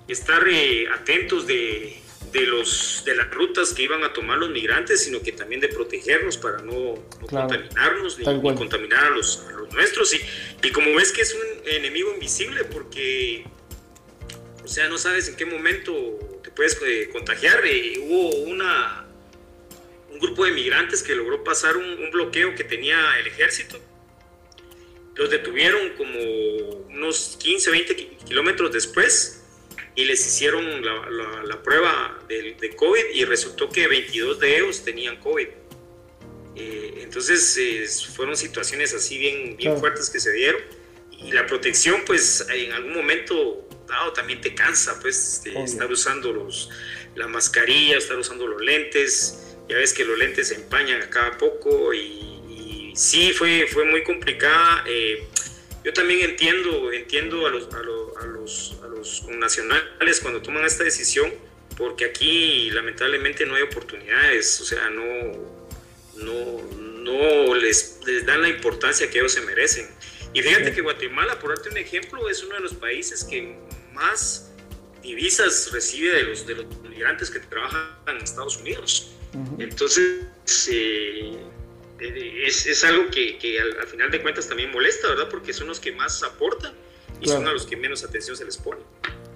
B: estar eh, atentos de, de, los, de las rutas que iban a tomar los migrantes, sino que también de protegernos para no, contaminarnos ni, contaminar a los, a los nuestros. Y, y como ves que es un enemigo invisible, porque, o sea, no sabes en qué momento te puedes eh, contagiar. Eh, hubo una, un grupo de migrantes que logró pasar un, un bloqueo que tenía el ejército. Los detuvieron como unos 15, 20 kilómetros después y les hicieron la, la, la prueba de, de, COVID y resultó que 22 de ellos tenían COVID. Eh, entonces eh, fueron situaciones así bien, bien fuertes que se dieron y la protección pues en algún momento dado también te cansa pues de estar usando los, la mascarilla, estar usando los lentes, ya ves que los lentes se empañan a cada poco y, y sí fue, fue muy complicada. Eh, yo también entiendo, entiendo a los, a los, a los, a los nacionales cuando toman esta decisión, porque aquí lamentablemente no hay oportunidades, o sea, no, no, no les, les dan la importancia que ellos se merecen. Y fíjate que Guatemala, por darte un ejemplo, es uno de los países que más divisas recibe de los, de los migrantes que trabajan en Estados Unidos. Entonces, eh, es, es, algo que, que al, al, final de cuentas también molesta, ¿verdad? Porque son los que más aportan y claro. son a los que menos atención se les pone.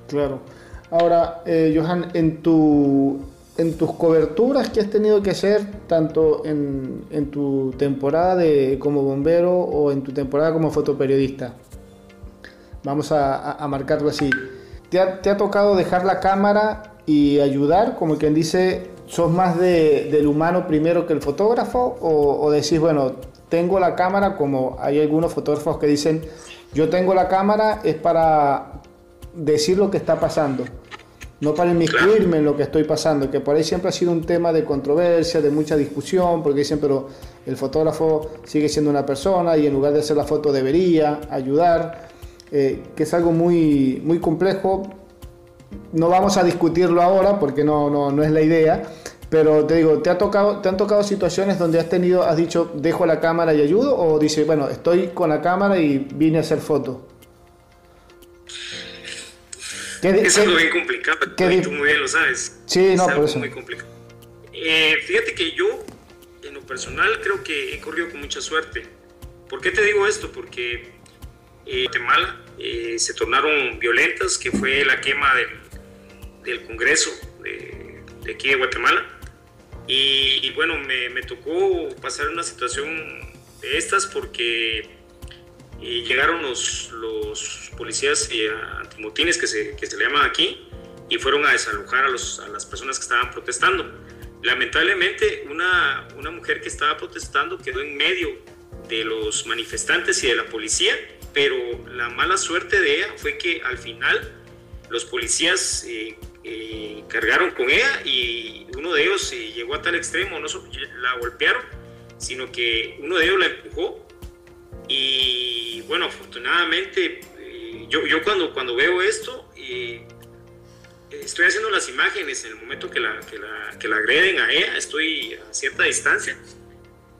A: Claro. Ahora, eh, Johan, en, tu, en tus coberturas que has tenido que hacer, tanto en, en tu temporada de, como bombero o en tu temporada como fotoperiodista, vamos a, a, a marcarlo así, ¿Te ha, ¿te ha tocado dejar la cámara y ayudar, como quien dice, sos más de, del humano primero que el fotógrafo o, o, decís, bueno, tengo la cámara, como hay algunos fotógrafos que dicen, yo tengo la cámara es para decir lo que está pasando, no para inmiscuirme en lo que estoy pasando, que por ahí siempre ha sido un tema de controversia, de mucha discusión, porque dicen, pero el fotógrafo sigue siendo una persona y en lugar de hacer la foto debería ayudar, eh, que es algo muy, muy complejo, no vamos a discutirlo ahora porque no, no, no es la idea, pero te digo, ¿te, ha tocado, ¿te han tocado situaciones donde has tenido, has dicho, dejo la cámara y ayudo? ¿O dices, bueno, estoy con la cámara y vine a hacer fotos?
B: Es algo bien complicado, y tú muy bien lo sabes.
A: Sí,
B: es
A: no,
B: algo
A: por eso.
B: muy complicado. Eh, fíjate que yo, en lo personal, creo que he corrido con mucha suerte. ¿Por qué te digo esto? Porque eh, Guatemala eh, se tornaron violentas, que fue la quema del, del Congreso de, de, aquí de Guatemala. Y, y bueno, me, me, tocó pasar una situación de estas porque eh, llegaron los, los policías eh, antimotines que se, que se le llaman aquí y fueron a desalojar a, los, a las personas que estaban protestando. Lamentablemente, una, una mujer que estaba protestando quedó en medio de los manifestantes y de la policía pero la mala suerte de ella fue que al final los policías eh, eh, cargaron con ella y uno de ellos eh, llegó a tal extremo, no la golpearon, sino que uno de ellos la empujó. Y bueno, afortunadamente yo, yo cuando, cuando veo esto, estoy haciendo las imágenes en el momento que la, que, la, que la agreden a ella, estoy a cierta distancia,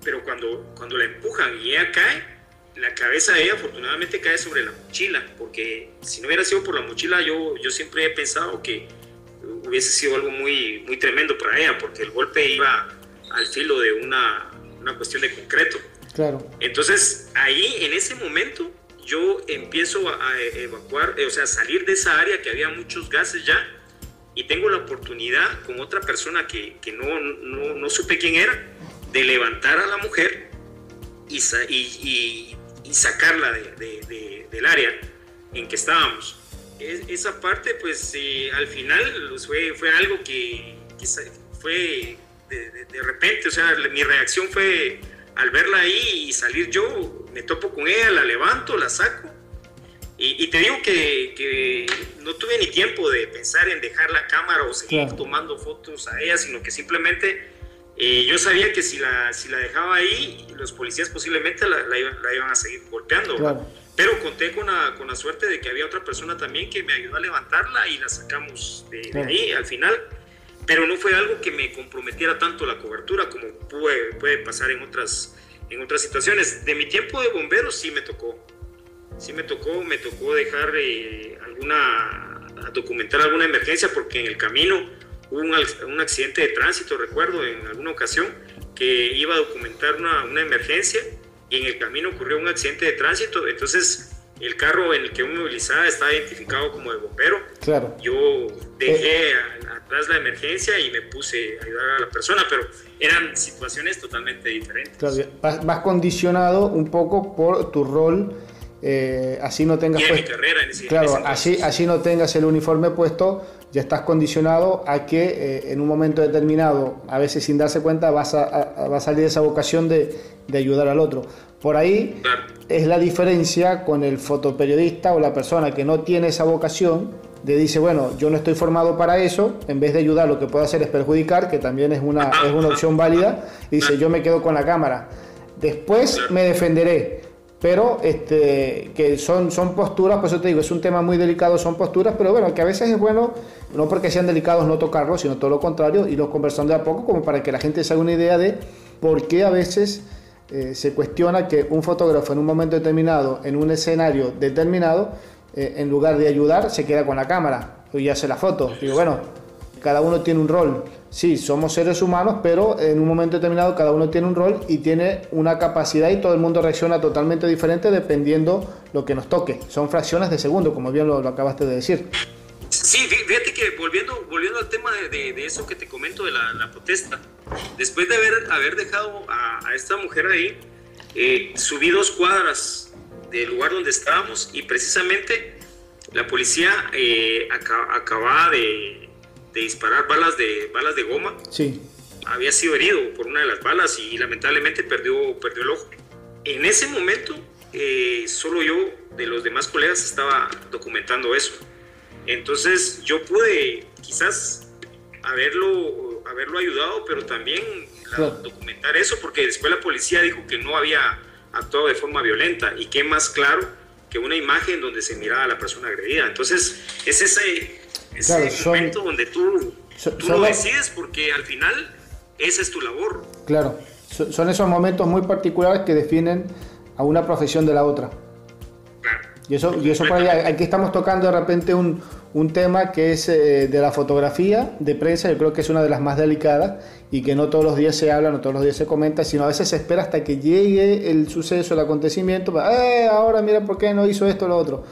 B: pero cuando, cuando la empujan y ella cae, la cabeza de ella afortunadamente cae sobre la mochila, porque si no hubiera sido por la mochila, yo, yo siempre he pensado que hubiese sido algo muy, muy tremendo para ella, porque el golpe iba al filo de una, una cuestión de concreto.
A: Claro.
B: Entonces, ahí, en ese momento, yo empiezo a evacuar, o sea, salir de esa área que había muchos gases ya, y tengo la oportunidad con otra persona que, que no, no, no supe quién era, de levantar a la mujer y, y, y, sacarla de, del área en que estábamos. esa parte, pues al final pues, fue, fue algo que, fue de, repente, o sea, mi reacción fue al verla ahí y salir yo, me topo con ella, la levanto, la saco. Y, te digo que, no tuve ni tiempo de pensar en dejar la cámara o seguir tomando fotos a ella, sino que simplemente eh, yo sabía que si la, si la dejaba ahí, los policías posiblemente la, iban a seguir golpeando. Pero conté con la, con la suerte de que había otra persona también que me ayudó a levantarla y la sacamos de, de ahí al final pero no fue algo que me comprometiera tanto la cobertura como puede, puede pasar en otras, en otras situaciones. De mi tiempo de bombero sí me tocó, sí me tocó, me tocó dejar eh, alguna, documentar alguna emergencia porque en el camino hubo un, un, accidente de tránsito, recuerdo en alguna ocasión, que iba a documentar una, una emergencia y en el camino ocurrió un accidente de tránsito, entonces el carro en el que me movilizaba estaba identificado como de bombero.
A: Claro.
B: Yo dejé atrás la emergencia y me puse a ayudar a la persona, pero eran situaciones totalmente diferentes.
A: Claro, vas, condicionado un poco por tu rol. Eh, así no tengas
B: carrera en ese,
A: claro así así no tengas el uniforme puesto ya estás condicionado a que eh, en un momento determinado a veces sin darse cuenta vas a, va a salir esa vocación de, de ayudar al otro. Por ahí es la diferencia con el fotoperiodista o la persona que no tiene esa vocación de dice, bueno, yo no estoy formado para eso, en vez de ayudar lo que puedo hacer es perjudicar, que también es una, es una opción válida, y dice, yo me quedo con la cámara. Después me defenderé, pero este, que son, son posturas, por eso te digo, es un tema muy delicado, son posturas, pero bueno, que a veces es bueno, no porque sean delicados no tocarlos, sino todo lo contrario, y los conversando de a poco, como para que la gente se haga una idea de por qué a veces eh, se cuestiona que un fotógrafo en un momento determinado, en un escenario determinado, eh, en lugar de ayudar, se queda con la cámara y hace la foto. Digo, bueno, cada uno tiene un rol. Sí, somos seres humanos, pero en un momento determinado cada uno tiene un rol y tiene una capacidad y todo el mundo reacciona totalmente diferente dependiendo lo que nos toque. Son fracciones de segundo, como bien lo acabaste de decir.
B: Sí, fíjate que volviendo, volviendo al tema de, eso que te comento de la, protesta, después de haber, haber dejado a, esta mujer ahí, eh, subí dos cuadras del lugar donde estábamos y precisamente la policía eh, acababa de, disparar balas de, balas de goma.
A: Sí.
B: Había sido herido por una de las balas y lamentablemente perdió, perdió el ojo. En ese momento, eh, solo yo de los demás colegas estaba documentando eso entonces yo pude quizás haberlo, haberlo ayudado, pero también documentar eso, porque después la policía dijo que no había actuado de forma violenta y qué más claro que una imagen donde se miraba a la persona agredida. Entonces es ese, momento donde tú, lo decides porque al final esa es tu labor.
A: Claro, son esos momentos muy particulares que definen a una profesión de la otra. Y eso, y eso aquí estamos tocando de repente un, un tema que es eh, de la fotografía de prensa, yo creo que es una de las más delicadas y que no todos los días se habla, no todos los días se comenta, sino a veces se espera hasta que llegue el suceso, el acontecimiento, eh, ahora mira por qué no hizo esto o lo otro.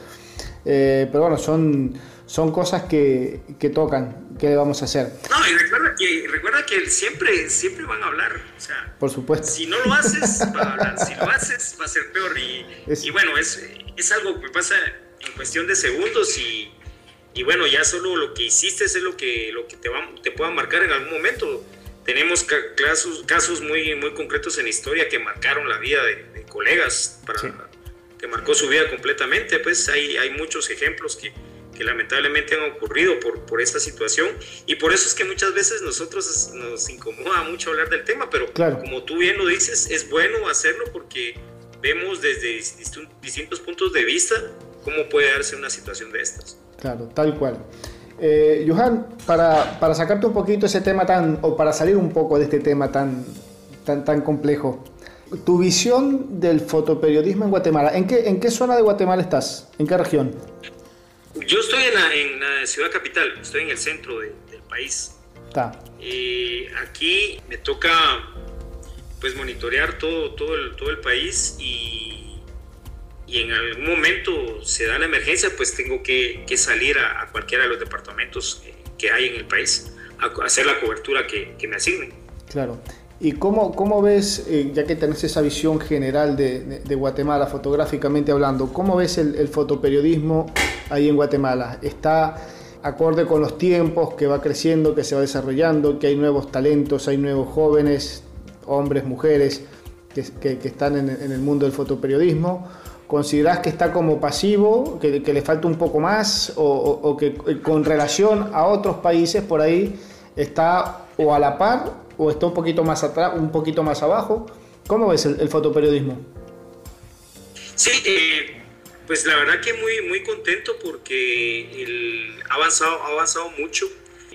A: Eh, pero bueno, son, son cosas que, que tocan, ¿qué le vamos a hacer?
B: No, y recuerda que, recuerda que siempre, siempre van a hablar, o sea,
A: por supuesto.
B: Si no lo haces, <laughs> va a hablar, si lo haces, va a ser peor. Y, y bueno, es, es algo que pasa en cuestión de segundos y y bueno, ya solo lo que hiciste es lo que, lo que te, va, te pueda marcar en algún momento. Tenemos casos, casos muy, muy concretos en la historia que marcaron la vida de, colegas, para, que marcó su vida completamente. Pues hay, hay muchos ejemplos que, que lamentablemente han ocurrido por, por esta situación y por eso es que muchas veces nosotros nos incomoda mucho hablar del tema, pero como tú bien lo dices, es bueno hacerlo porque vemos desde distintos puntos de vista cómo puede darse una situación de estas.
A: Claro, tal cual. Eh, Johan, para, para, sacarte un poquito ese tema tan, o para salir un poco de este tema tan, tan, tan complejo, tu visión del fotoperiodismo en Guatemala, ¿en qué, en qué zona de Guatemala estás? ¿En qué región?
B: Yo estoy en la, en la ciudad capital, estoy en el centro del país.
A: Está.
B: Y aquí me toca pues monitorear todo, todo, el, todo el país y y en algún momento se da la emergencia, pues tengo que, que salir a, cualquiera de los departamentos que, hay en el país a, hacer la cobertura que, que, me asignen.
A: Claro. ¿Y cómo, cómo ves, eh, ya que tenés esa visión general de, de, Guatemala fotográficamente hablando, cómo ves el, el, fotoperiodismo ahí en Guatemala? ¿Está acorde con los tiempos, que va creciendo, que se va desarrollando, que hay nuevos talentos, hay nuevos jóvenes, hombres, mujeres, que, que, están en, en, el mundo del fotoperiodismo? ¿Considerás que está como pasivo, que, le falta un poco más, o, que con relación a otros países por ahí está o a la par o está un poquito más atrás, un poquito más abajo. ¿Cómo ves el, fotoperiodismo?
B: Sí, eh, pues la verdad que muy, muy contento porque ha, avanzado, ha avanzado mucho.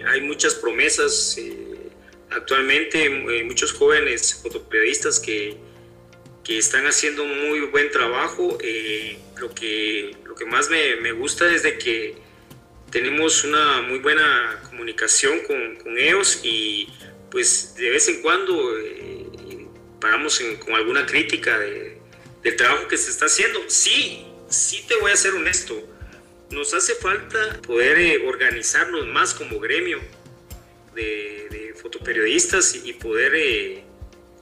B: Hay muchas promesas eh, actualmente, eh, muchos jóvenes fotoperiodistas que, que, están haciendo muy buen trabajo. Eh, lo, que, lo que más me, me, gusta es de que tenemos una muy buena comunicación con, con ellos y pues de vez en cuando eh, paramos con alguna crítica de, del trabajo que se está haciendo. Sí, sí te voy a ser honesto, nos hace falta poder eh, organizarnos más como gremio de, de fotoperiodistas y, y poder eh,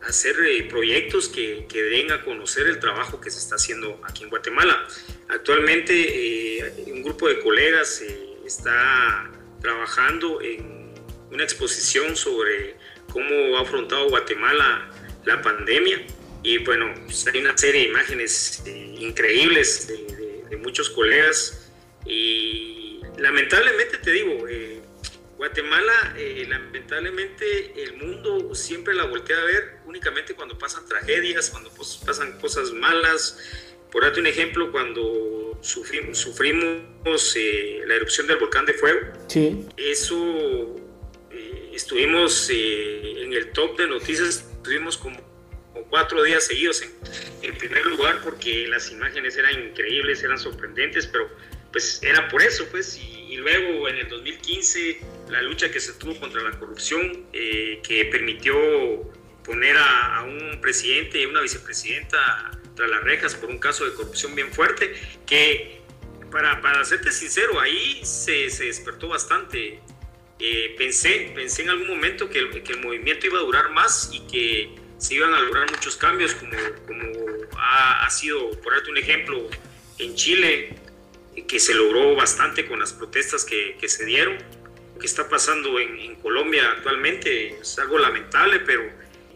B: hacer eh, proyectos que, que, den a conocer el trabajo que se está haciendo aquí en Guatemala. Actualmente eh, un grupo de colegas está trabajando en una exposición sobre cómo ha afrontado Guatemala la pandemia. Y bueno, pues hay una serie de imágenes eh, increíbles de, de, muchos colegas. Y lamentablemente te digo, eh, Guatemala, eh, lamentablemente el mundo siempre la voltea a ver únicamente cuando pasan tragedias, cuando pues, pasan cosas malas. Por darte un ejemplo, cuando sufrimos, sufrimos eh, la erupción del volcán de fuego,
A: sí.
B: eso estuvimos eh, en el top de noticias, estuvimos como, como cuatro días seguidos en, en, primer lugar porque las imágenes eran increíbles, eran sorprendentes, pero pues era por eso, pues, y, y luego en el 2015 la lucha que se tuvo contra la corrupción, eh, que permitió poner a, a, un presidente y una vicepresidenta tras las rejas por un caso de corrupción bien fuerte, que para, para serte sincero, ahí se, se despertó bastante. Eh, pensé, pensé en algún momento que el, que el, movimiento iba a durar más y que se iban a lograr muchos cambios, como, como ha, ha, sido, por darte un ejemplo, en Chile, que se logró bastante con las protestas que, que se dieron. Lo que está pasando en, en, Colombia actualmente es algo lamentable, pero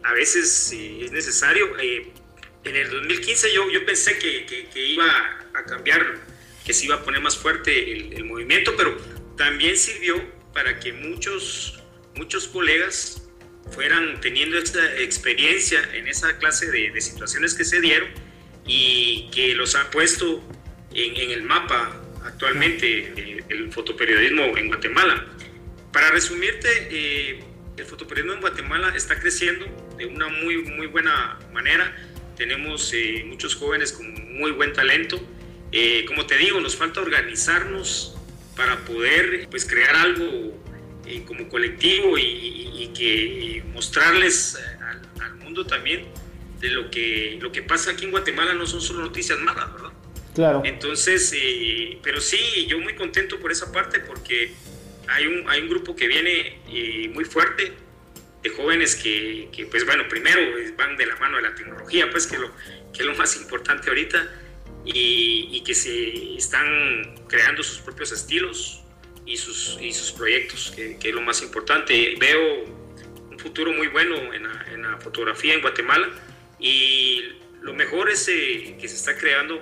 B: a veces es necesario. Eh, en el 2015 yo, yo pensé que, que, que, iba a cambiar, que se iba a poner más fuerte el, el movimiento, pero también sirvió para que muchos, muchos colegas fueran teniendo esta experiencia en esa clase de, de situaciones que se dieron y que los han puesto en, en el mapa actualmente el, el, fotoperiodismo en Guatemala. Para resumirte, eh, el fotoperiodismo en Guatemala está creciendo de una muy, muy buena manera. Tenemos eh, muchos jóvenes con muy buen talento. Eh, como te digo, nos falta organizarnos para poder pues, crear algo eh, como colectivo y, que mostrarles al, al, mundo también de lo que, lo que pasa aquí en Guatemala no son solo noticias malas, ¿verdad?
A: Claro.
B: Entonces, eh, pero sí, yo muy contento por esa parte porque hay un, hay un grupo que viene eh, muy fuerte de jóvenes que, que, pues bueno, primero van de la mano de la tecnología, pues que, lo, que es lo más importante ahorita y, que se están creando sus propios estilos y sus, y sus proyectos, que, es lo más importante. Veo un futuro muy bueno en la, fotografía en Guatemala y lo mejor es eh, que se está creando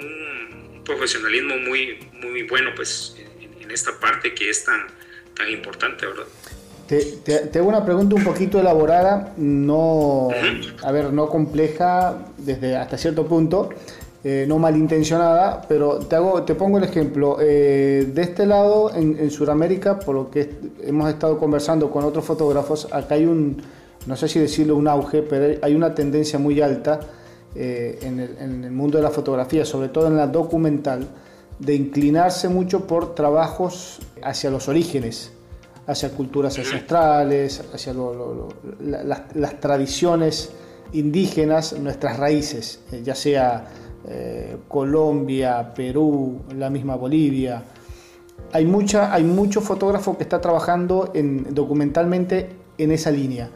B: un, profesionalismo muy, muy bueno pues, en, en, esta parte que es tan, tan importante, ¿verdad?
A: Te, te, te, hago una pregunta un poquito elaborada, no, a ver, no compleja desde hasta cierto punto, eh, no malintencionada, pero te, hago, te pongo el ejemplo. Eh, de este lado, en, en Sudamérica, por lo que hemos estado conversando con otros fotógrafos, acá hay un, no sé si decirlo un auge, pero hay una tendencia muy alta eh, en, el, mundo de la fotografía, sobre todo en la documental, de inclinarse mucho por trabajos hacia los orígenes, hacia culturas ancestrales, hacia las, tradiciones indígenas, nuestras raíces, eh, ya sea eh, Colombia, Perú, la misma Bolivia. Hay, mucha, hay mucho fotógrafo que está trabajando en, documentalmente en esa línea.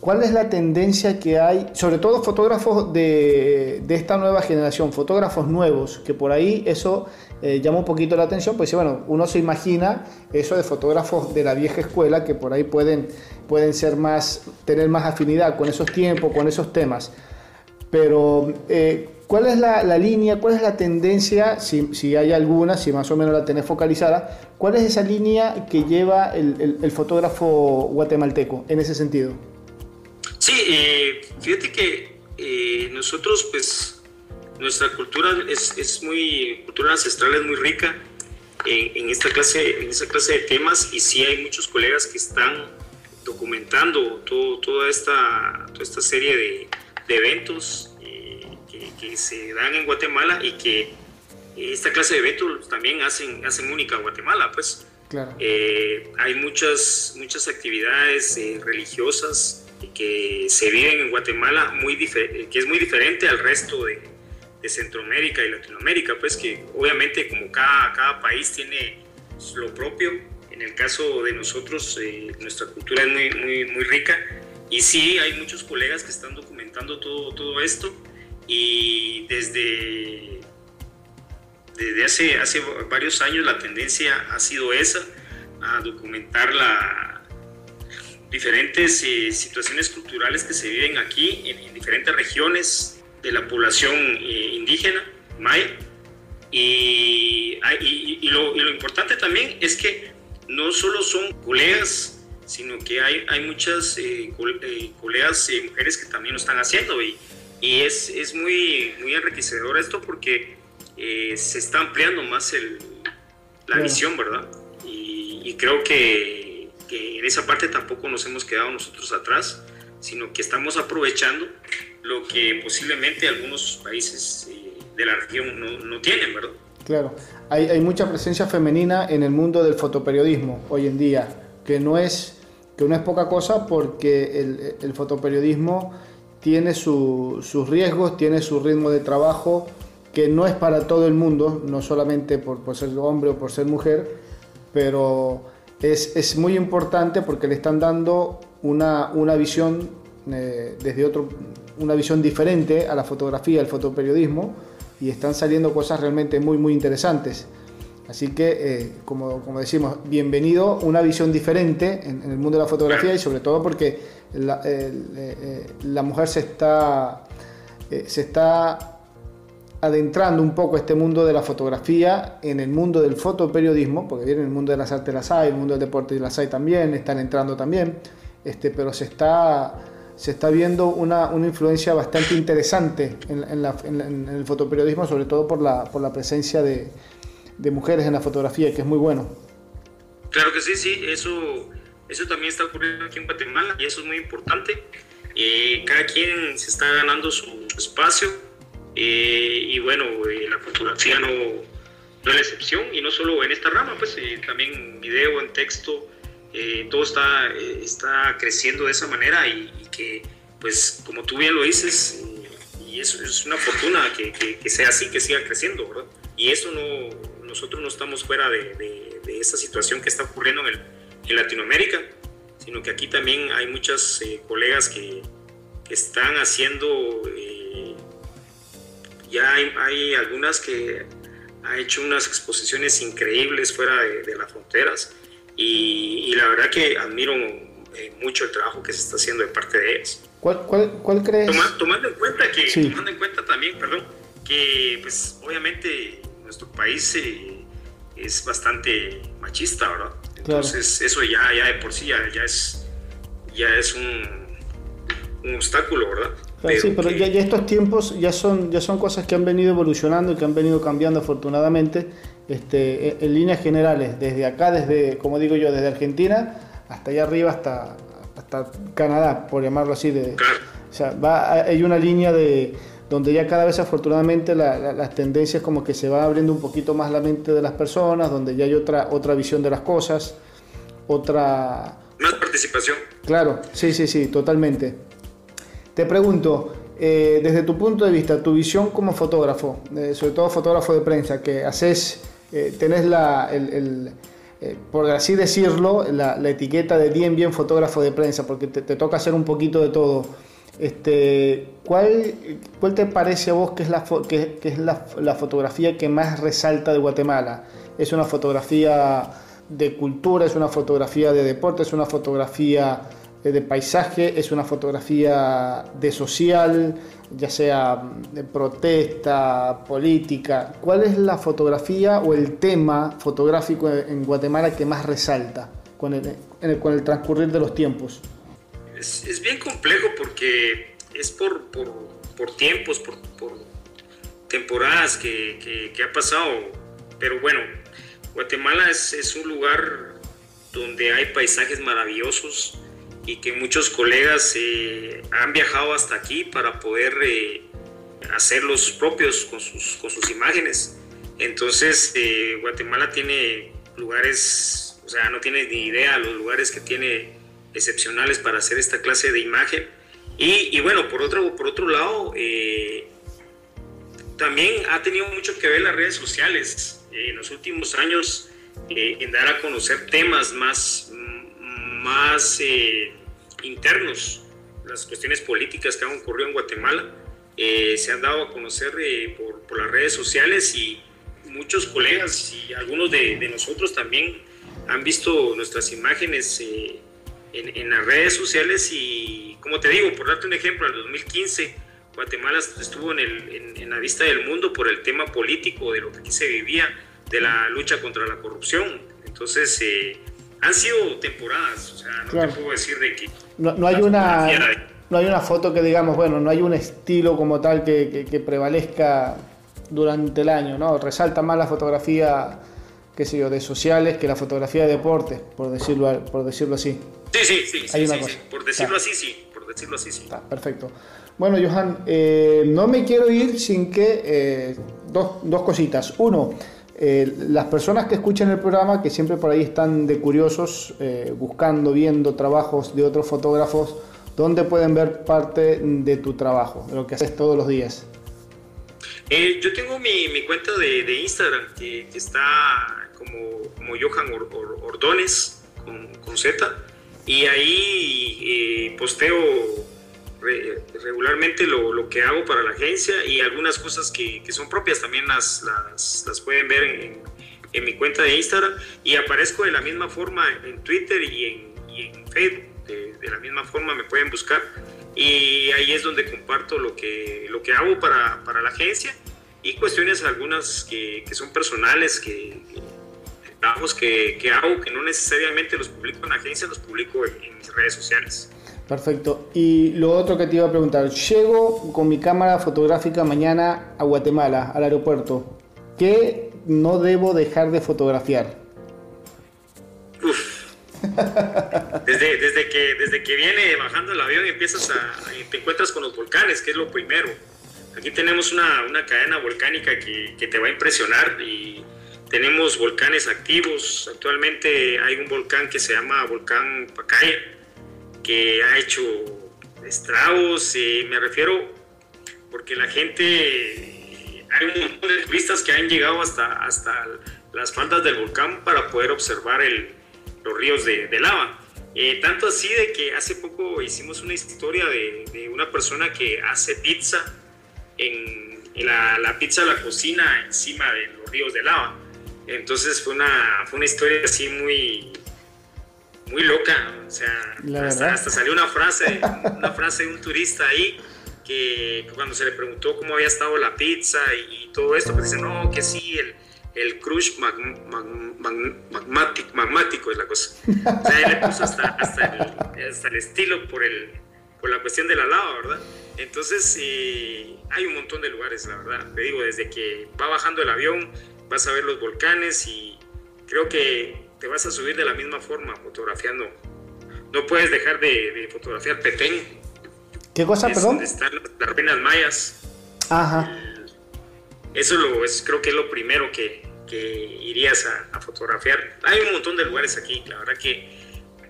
A: ¿Cuál es la tendencia que hay, sobre todo fotógrafos de, esta nueva generación, fotógrafos nuevos, que por ahí eso eh, llama un poquito la atención, pues bueno, uno se imagina eso de fotógrafos de la vieja escuela que por ahí pueden, pueden ser más, tener más afinidad con esos tiempos, con esos temas. Pero, eh, ¿cuál es la, la, línea, cuál es la tendencia, si, si, hay alguna, si más o menos la tenés focalizada, cuál es esa línea que lleva el, el, el fotógrafo guatemalteco en ese sentido?
B: Sí, eh, fíjate que eh, nosotros, pues, nuestra cultura es, es, muy, cultura ancestral es muy rica en, en, esta clase, en esta clase de temas y sí hay muchos colegas que están documentando todo, toda, esta, toda esta serie de, de eventos eh, que, que, se dan en Guatemala y que esta clase de eventos también hacen, hacen única a Guatemala, pues. Claro. Eh, hay muchas, muchas actividades eh, religiosas que se viven en Guatemala muy que es muy diferente al resto de, de, Centroamérica y Latinoamérica, pues que obviamente como cada, cada país tiene lo propio, en el caso de nosotros eh, nuestra cultura es muy, muy, muy rica. Y sí hay muchos colegas que están documentando todo, todo esto y desde, desde hace, hace varios años la tendencia ha sido esa, a documentar la, diferentes eh, situaciones culturales que se viven aquí en, en, diferentes regiones de la población eh, indígena, maya. Y, y, y, lo, y, lo, importante también es que no solo son colegas, sino que hay, hay muchas eh, colegas mujeres que también lo están haciendo. Y, y es, es muy, muy enriquecedor esto porque se está ampliando más el, la visión, ¿verdad? y creo que que en esa parte tampoco nos hemos quedado nosotros atrás, sino que estamos aprovechando lo que posiblemente algunos países eh, de la región no, no, tienen, ¿verdad?
A: Claro, hay, hay, mucha presencia femenina en el mundo del fotoperiodismo hoy en día, que no es, que no es poca cosa porque el, el fotoperiodismo tiene su, sus riesgos, tiene su ritmo de trabajo, que no es para todo el mundo, no solamente por, por ser hombre o por ser mujer, pero es, es, muy importante porque le están dando una, una visión eh, desde otro, una visión diferente a la fotografía, al fotoperiodismo y están saliendo cosas realmente muy muy interesantes. Así que, eh, como, como, decimos, bienvenido, una visión diferente en, en, el mundo de la fotografía y sobre todo porque la, eh, la mujer se está, se está adentrando un poco este mundo de la fotografía en el mundo del fotoperiodismo, porque viene el mundo de las artes las hay, el mundo del deporte las hay también, están entrando también, este, pero se está, se está viendo una, una influencia bastante interesante en, el fotoperiodismo, sobre todo por la, por la presencia de, de, mujeres en la fotografía, que es muy bueno.
B: Claro que sí, sí, eso, eso también está ocurriendo aquí en Guatemala y eso es muy importante. Eh, cada quien se está ganando su espacio eh, y bueno, eh, la fotografía no, no, es la excepción, y no solo en esta rama, pues eh, también en video, en texto, todo está, está creciendo de esa manera y, y, que, pues como tú bien lo dices, y eso es una fortuna que, que, que, sea así, que siga creciendo, ¿verdad? Y eso no, nosotros no estamos fuera de, de, de esa situación que está ocurriendo en, el, en, Latinoamérica, sino que aquí también hay muchas colegas que, están haciendo ya hay, hay, algunas que ha hecho unas exposiciones increíbles fuera de, de las fronteras y, y, la verdad que admiro eh, mucho el trabajo que se está haciendo de parte de ellas.
A: ¿Cuál, cuál, cuál crees?
B: Toma, tomando en cuenta que, sí. tomando en cuenta también, perdón, que pues obviamente nuestro país eh, es bastante machista, ¿verdad? Entonces claro. eso ya, ya de por sí ya, ya es, ya es un, un obstáculo, ¿verdad?
A: Pero sí, pero que... ya, ya, estos tiempos ya son, ya son cosas que han venido evolucionando y que han venido cambiando afortunadamente este, en, en, líneas generales, desde acá, desde, como digo yo, desde Argentina hasta allá arriba, hasta, hasta Canadá, por llamarlo así. De, o sea, va, hay una línea de donde ya cada vez afortunadamente la, la, las tendencias como que se va abriendo un poquito más la mente de las personas, donde ya hay otra, otra visión de las cosas, otra...
B: Más participación.
A: Claro, sí, sí, sí, totalmente. Te pregunto, eh, desde tu punto de vista, tu visión como fotógrafo, eh, sobre todo fotógrafo de prensa, que haces, eh, tenés la, el, el, eh, por así decirlo, la, etiqueta de bien, bien fotógrafo de prensa, porque te, toca hacer un poquito de todo. Este, ¿cuál, ¿Cuál te parece a vos que es, la, que, es la, la, fotografía que más resalta de Guatemala? ¿Es una fotografía de cultura, es una fotografía de deporte, es una fotografía de paisaje, es una fotografía de social, ya sea de protesta, política. ¿Cuál es la fotografía o el tema fotográfico en Guatemala que más resalta con el, con el transcurrir de los tiempos?
B: Es, bien complejo porque es por, por, por tiempos, por, por temporadas que, que, ha pasado. Pero bueno, Guatemala es, es un lugar donde hay paisajes maravillosos, y que muchos colegas eh, han viajado hasta aquí para poder eh, hacer los propios con sus, con sus imágenes. Entonces, eh, Guatemala tiene lugares, o sea, no tiene ni idea los lugares que tiene excepcionales para hacer esta clase de imagen. Y, y bueno, por otro, por otro lado, también ha tenido mucho que ver las redes sociales. en los últimos años, en dar a conocer temas más, más eh, internos, las cuestiones políticas que han ocurrido en Guatemala, eh, se han dado a conocer eh, por, por, las redes sociales y muchos colegas y algunos de, de nosotros también han visto nuestras imágenes en, en, las redes sociales y, como te digo, por darte un ejemplo, en el 2015 Guatemala estuvo en, el, en, la vista del mundo por el tema político de lo que aquí se vivía, de la lucha contra la corrupción. Entonces, han sido temporadas, o sea, no te puedo decir de que...
A: No, hay una... No hay una foto que digamos, bueno, no hay un estilo como tal que, que, prevalezca durante el año, ¿no? Resalta más la fotografía, qué sé yo, de sociales que la fotografía de deportes, por decirlo, por decirlo así.
B: Sí, sí, sí, hay una cosa. por decirlo así, sí, por decirlo así, sí.
A: Está, perfecto. Bueno, Johan, eh, no me quiero ir sin que eh, dos, dos cositas. Uno, eh, las personas que escuchan el programa, que siempre por ahí están de curiosos, eh, buscando, viendo trabajos de otros fotógrafos, ¿dónde pueden ver parte de tu trabajo, de lo que haces todos los días?
B: Eh, yo tengo mi, mi cuenta de, de Instagram que, está como, como Johan Ordones con, con, Z y ahí posteo lo, lo, que hago para la agencia y algunas cosas que, que son propias también las, las, las pueden ver en, en, mi cuenta de Instagram y aparezco de la misma forma en Twitter y en, y en Facebook. De, de, la misma forma me pueden buscar y ahí es donde comparto lo que, lo que hago para, para la agencia y cuestiones algunas que, que son personales, que, que, que, hago que no necesariamente los publico en la agencia, los publico en, en mis redes sociales.
A: Perfecto. Y lo otro que te iba a preguntar, llego con mi cámara fotográfica mañana a Guatemala, al aeropuerto. ¿Qué no debo dejar de fotografiar?
B: Uf. Desde, desde, que, desde que viene bajando el avión empiezas te encuentras con los volcanes, que es lo primero. Aquí tenemos una, una cadena volcánica que, que, te va a impresionar y tenemos volcanes activos. Actualmente hay un volcán que se llama Volcán Pacaya que ha hecho estragos, y me refiero porque la gente, hay un montón de turistas que han llegado hasta, hasta las faldas del volcán para poder observar el, los ríos de, de lava. Eh, tanto así de que hace poco hicimos una historia de, de una persona que hace pizza en, en la, la, pizza la cocina encima de los ríos de lava. Entonces fue una, fue una historia así muy, muy loca, o sea, hasta, salió una frase, una frase de un turista ahí que cuando se le preguntó cómo había estado la pizza y, todo esto, pues dice, no, que sí, el, el crush magmático, magmático es la cosa. O sea, él le puso hasta, hasta, el, hasta el estilo por, el, por la cuestión de la lava, ¿verdad? Entonces, eh, hay un montón de lugares, la verdad. Te digo, desde que va bajando el avión, vas a ver los volcanes y creo que te vas a subir de la misma forma fotografiando. No puedes dejar de, fotografiar Petén.
A: ¿Qué cosa, perdón?
B: Donde están las ruinas mayas.
A: Ajá.
B: Eso lo, es, creo que es lo primero que, que irías a, fotografiar. Hay un montón de lugares aquí, la verdad que,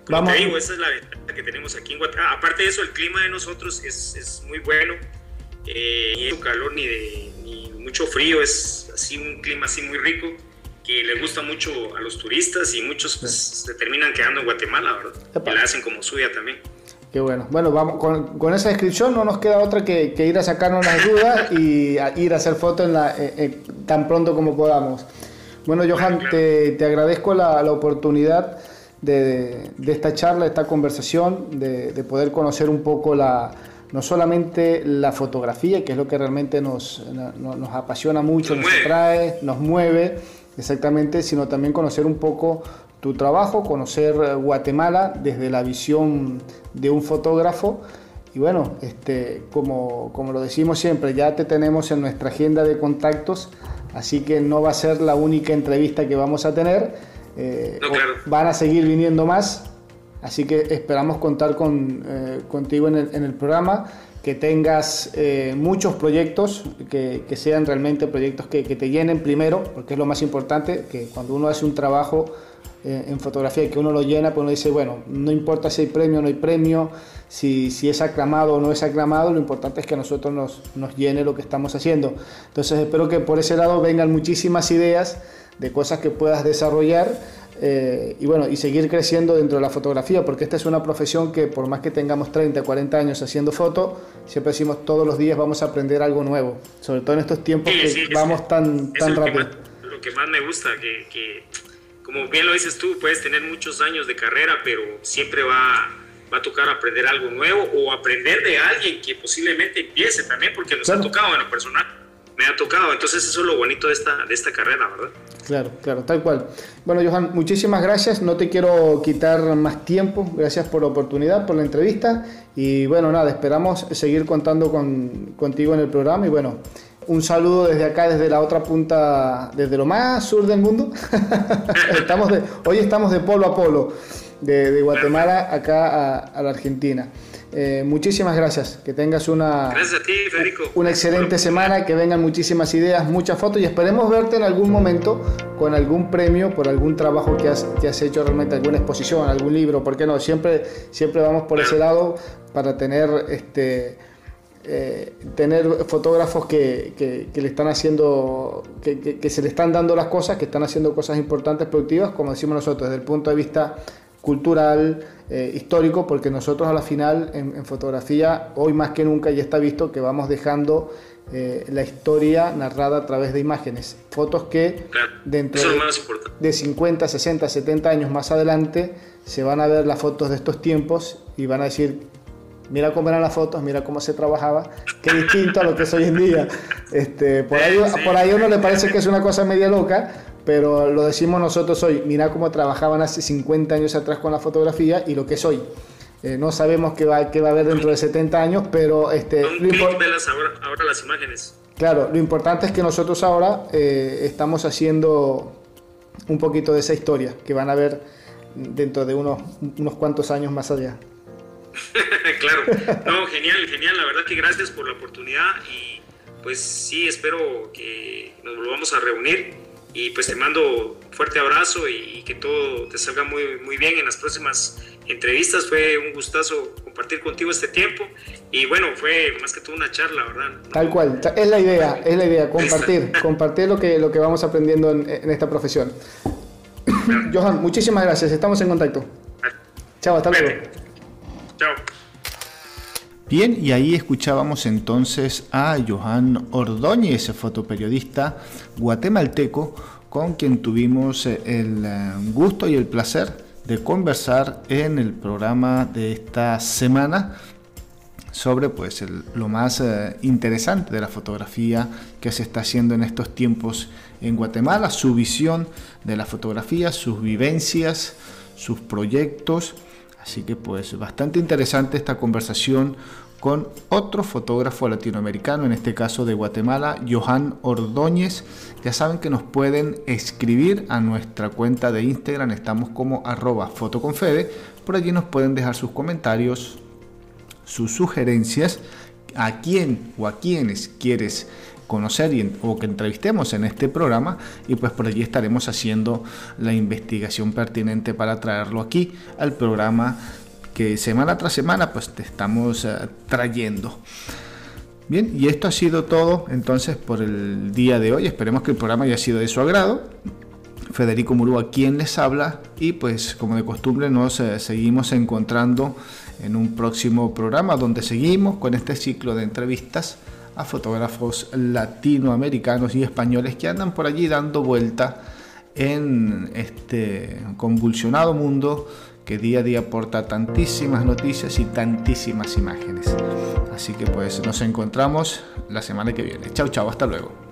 B: como te digo, esa es la ventaja que tenemos aquí en Guatemala. Aparte de eso, el clima de nosotros es, es muy bueno. Eh, ni calor ni, de, ni mucho frío, es así un clima así muy rico que le gusta mucho a los turistas y muchos pues, se terminan quedando en Guatemala, ¿verdad? Y la hacen como suya también.
A: Qué bueno. Bueno, vamos con, con, esa descripción no nos queda otra que, que ir a sacarnos las dudas <laughs> y ir a hacer fotos en la, eh, eh, tan pronto como podamos. Bueno, Johan, te, te, agradezco la, la oportunidad de, de, esta charla, de esta conversación, de, de, poder conocer un poco la, no solamente la fotografía, que es lo que realmente nos, nos, nos apasiona mucho, nos, nos atrae, nos mueve, exactamente, sino también conocer un poco tu trabajo, conocer eh, Guatemala desde la visión de un fotógrafo. Y bueno, este, como, como lo decimos siempre, ya te tenemos en nuestra agenda de contactos, así que no va a ser la única entrevista que vamos a tener. Eh, no, claro. Van a seguir viniendo más, así que esperamos contar con, eh, contigo en el, en el, programa, que tengas eh, muchos proyectos, que, que, sean realmente proyectos que, que te llenen primero, porque es lo más importante, que cuando uno hace un trabajo eh, en fotografía que uno lo llena, pues uno dice, bueno, no importa si hay premio o no hay premio, si, si es aclamado o no es aclamado, lo importante es que a nosotros nos, nos llene lo que estamos haciendo. Entonces espero que por ese lado vengan muchísimas ideas de cosas que puedas desarrollar eh, y bueno, y seguir creciendo dentro de la fotografía, porque esta es una profesión que por más que tengamos 30, 40 años haciendo foto, siempre decimos todos los días vamos a aprender algo nuevo, sobre todo en estos tiempos sí, que sí, vamos tan, tan rápido.
B: Lo que, más, lo que más me gusta, que, que como bien lo dices tú, puedes tener muchos años de carrera, pero siempre va, va a tocar aprender algo nuevo o aprender de alguien que posiblemente empiece también, porque nos claro. ha tocado en lo personal. Me ha tocado, entonces eso es lo bonito de esta, de esta carrera, ¿verdad?
A: Claro, claro, tal cual. Bueno, Johan, muchísimas gracias. No te quiero quitar más tiempo. Gracias por la oportunidad, por la entrevista. Y bueno, nada, esperamos seguir contando con, contigo en el programa. Y bueno, un saludo desde acá, desde la otra punta, desde lo más sur del mundo. <laughs> estamos de, hoy estamos de polo a polo, de, Guatemala acá a la Argentina. Eh, muchísimas gracias, que tengas una,
B: ti,
A: una excelente semana, que vengan muchísimas ideas, muchas fotos y esperemos verte en algún momento con algún premio por algún trabajo que has, que has hecho realmente, alguna exposición, algún libro, ¿por qué no? Siempre, siempre vamos por ese lado para tener este eh, tener fotógrafos que, que, que, le están haciendo, que, que, se le están dando las cosas, que están haciendo cosas importantes, productivas, como decimos nosotros, desde el punto de vista cultural, eh, histórico, porque nosotros a la final en, en, fotografía, hoy más que nunca ya está visto que vamos dejando eh, la historia narrada a través de imágenes, fotos que
B: claro,
A: dentro de, de 50, 60, 70 años más adelante se van a ver las fotos de estos tiempos y van a decir mira cómo eran las fotos, mira cómo se trabajaba, qué distinto a lo que es hoy en día. Este, por, ahí, por ahí a uno le parece que es una cosa media loca, pero lo decimos nosotros hoy, mira cómo trabajaban hace 50 años atrás con la fotografía y lo que es hoy. Eh, no sabemos qué va, qué va a haber dentro de 70 años, pero... Este,
B: Un clic las ahora, ahora, las imágenes.
A: Claro, lo importante es que nosotros ahora eh, estamos haciendo un poquito de esa historia que van a ver dentro de unos, unos cuantos años más allá. <laughs>
B: claro, no, genial, genial, la verdad que gracias por la oportunidad y pues sí, espero que nos volvamos a reunir y pues te mando fuerte abrazo y, que todo te salga muy, muy bien en las próximas entrevistas. Fue un gustazo compartir contigo este tiempo y bueno, fue más que todo una charla, ¿verdad?
A: Tal cual, es la idea, es la idea, compartir, compartir lo que, lo que vamos aprendiendo en, en esta profesión. Claro. Johan, muchísimas gracias, estamos en contacto. Chao, hasta luego.
B: Chao.
C: Bien, y ahí escuchábamos entonces a Johan Ordóñez, fotoperiodista guatemalteco, con quien tuvimos eh, el eh, gusto y el placer de conversar en el programa de esta semana sobre pues el, lo más eh, interesante de la fotografía que se está haciendo en estos tiempos en Guatemala, su visión de la fotografía, sus vivencias, sus proyectos Así que pues bastante interesante esta conversación con otro fotógrafo latinoamericano, en este caso de Guatemala, Johan Ordóñez. Ya saben que nos pueden escribir a nuestra cuenta de Instagram, estamos como arroba fotoconfede, por allí nos pueden dejar sus comentarios, sus sugerencias, a quién o a quienes quieres conocer y, o que entrevistemos en este programa y pues por allí estaremos haciendo la investigación pertinente para traerlo aquí al programa que semana tras semana pues te estamos uh, trayendo. Bien, y esto ha sido todo entonces por el día de hoy. Esperemos que el programa haya sido de su agrado.
A: Federico Murúa quien les habla y pues como de costumbre nos eh, seguimos encontrando en un próximo programa donde seguimos con este ciclo de entrevistas a fotógrafos latinoamericanos y españoles que andan por allí dando vuelta en este convulsionado mundo que día a día aporta tantísimas noticias y tantísimas imágenes. Así que pues nos encontramos la semana que viene. Chao, chao, hasta luego.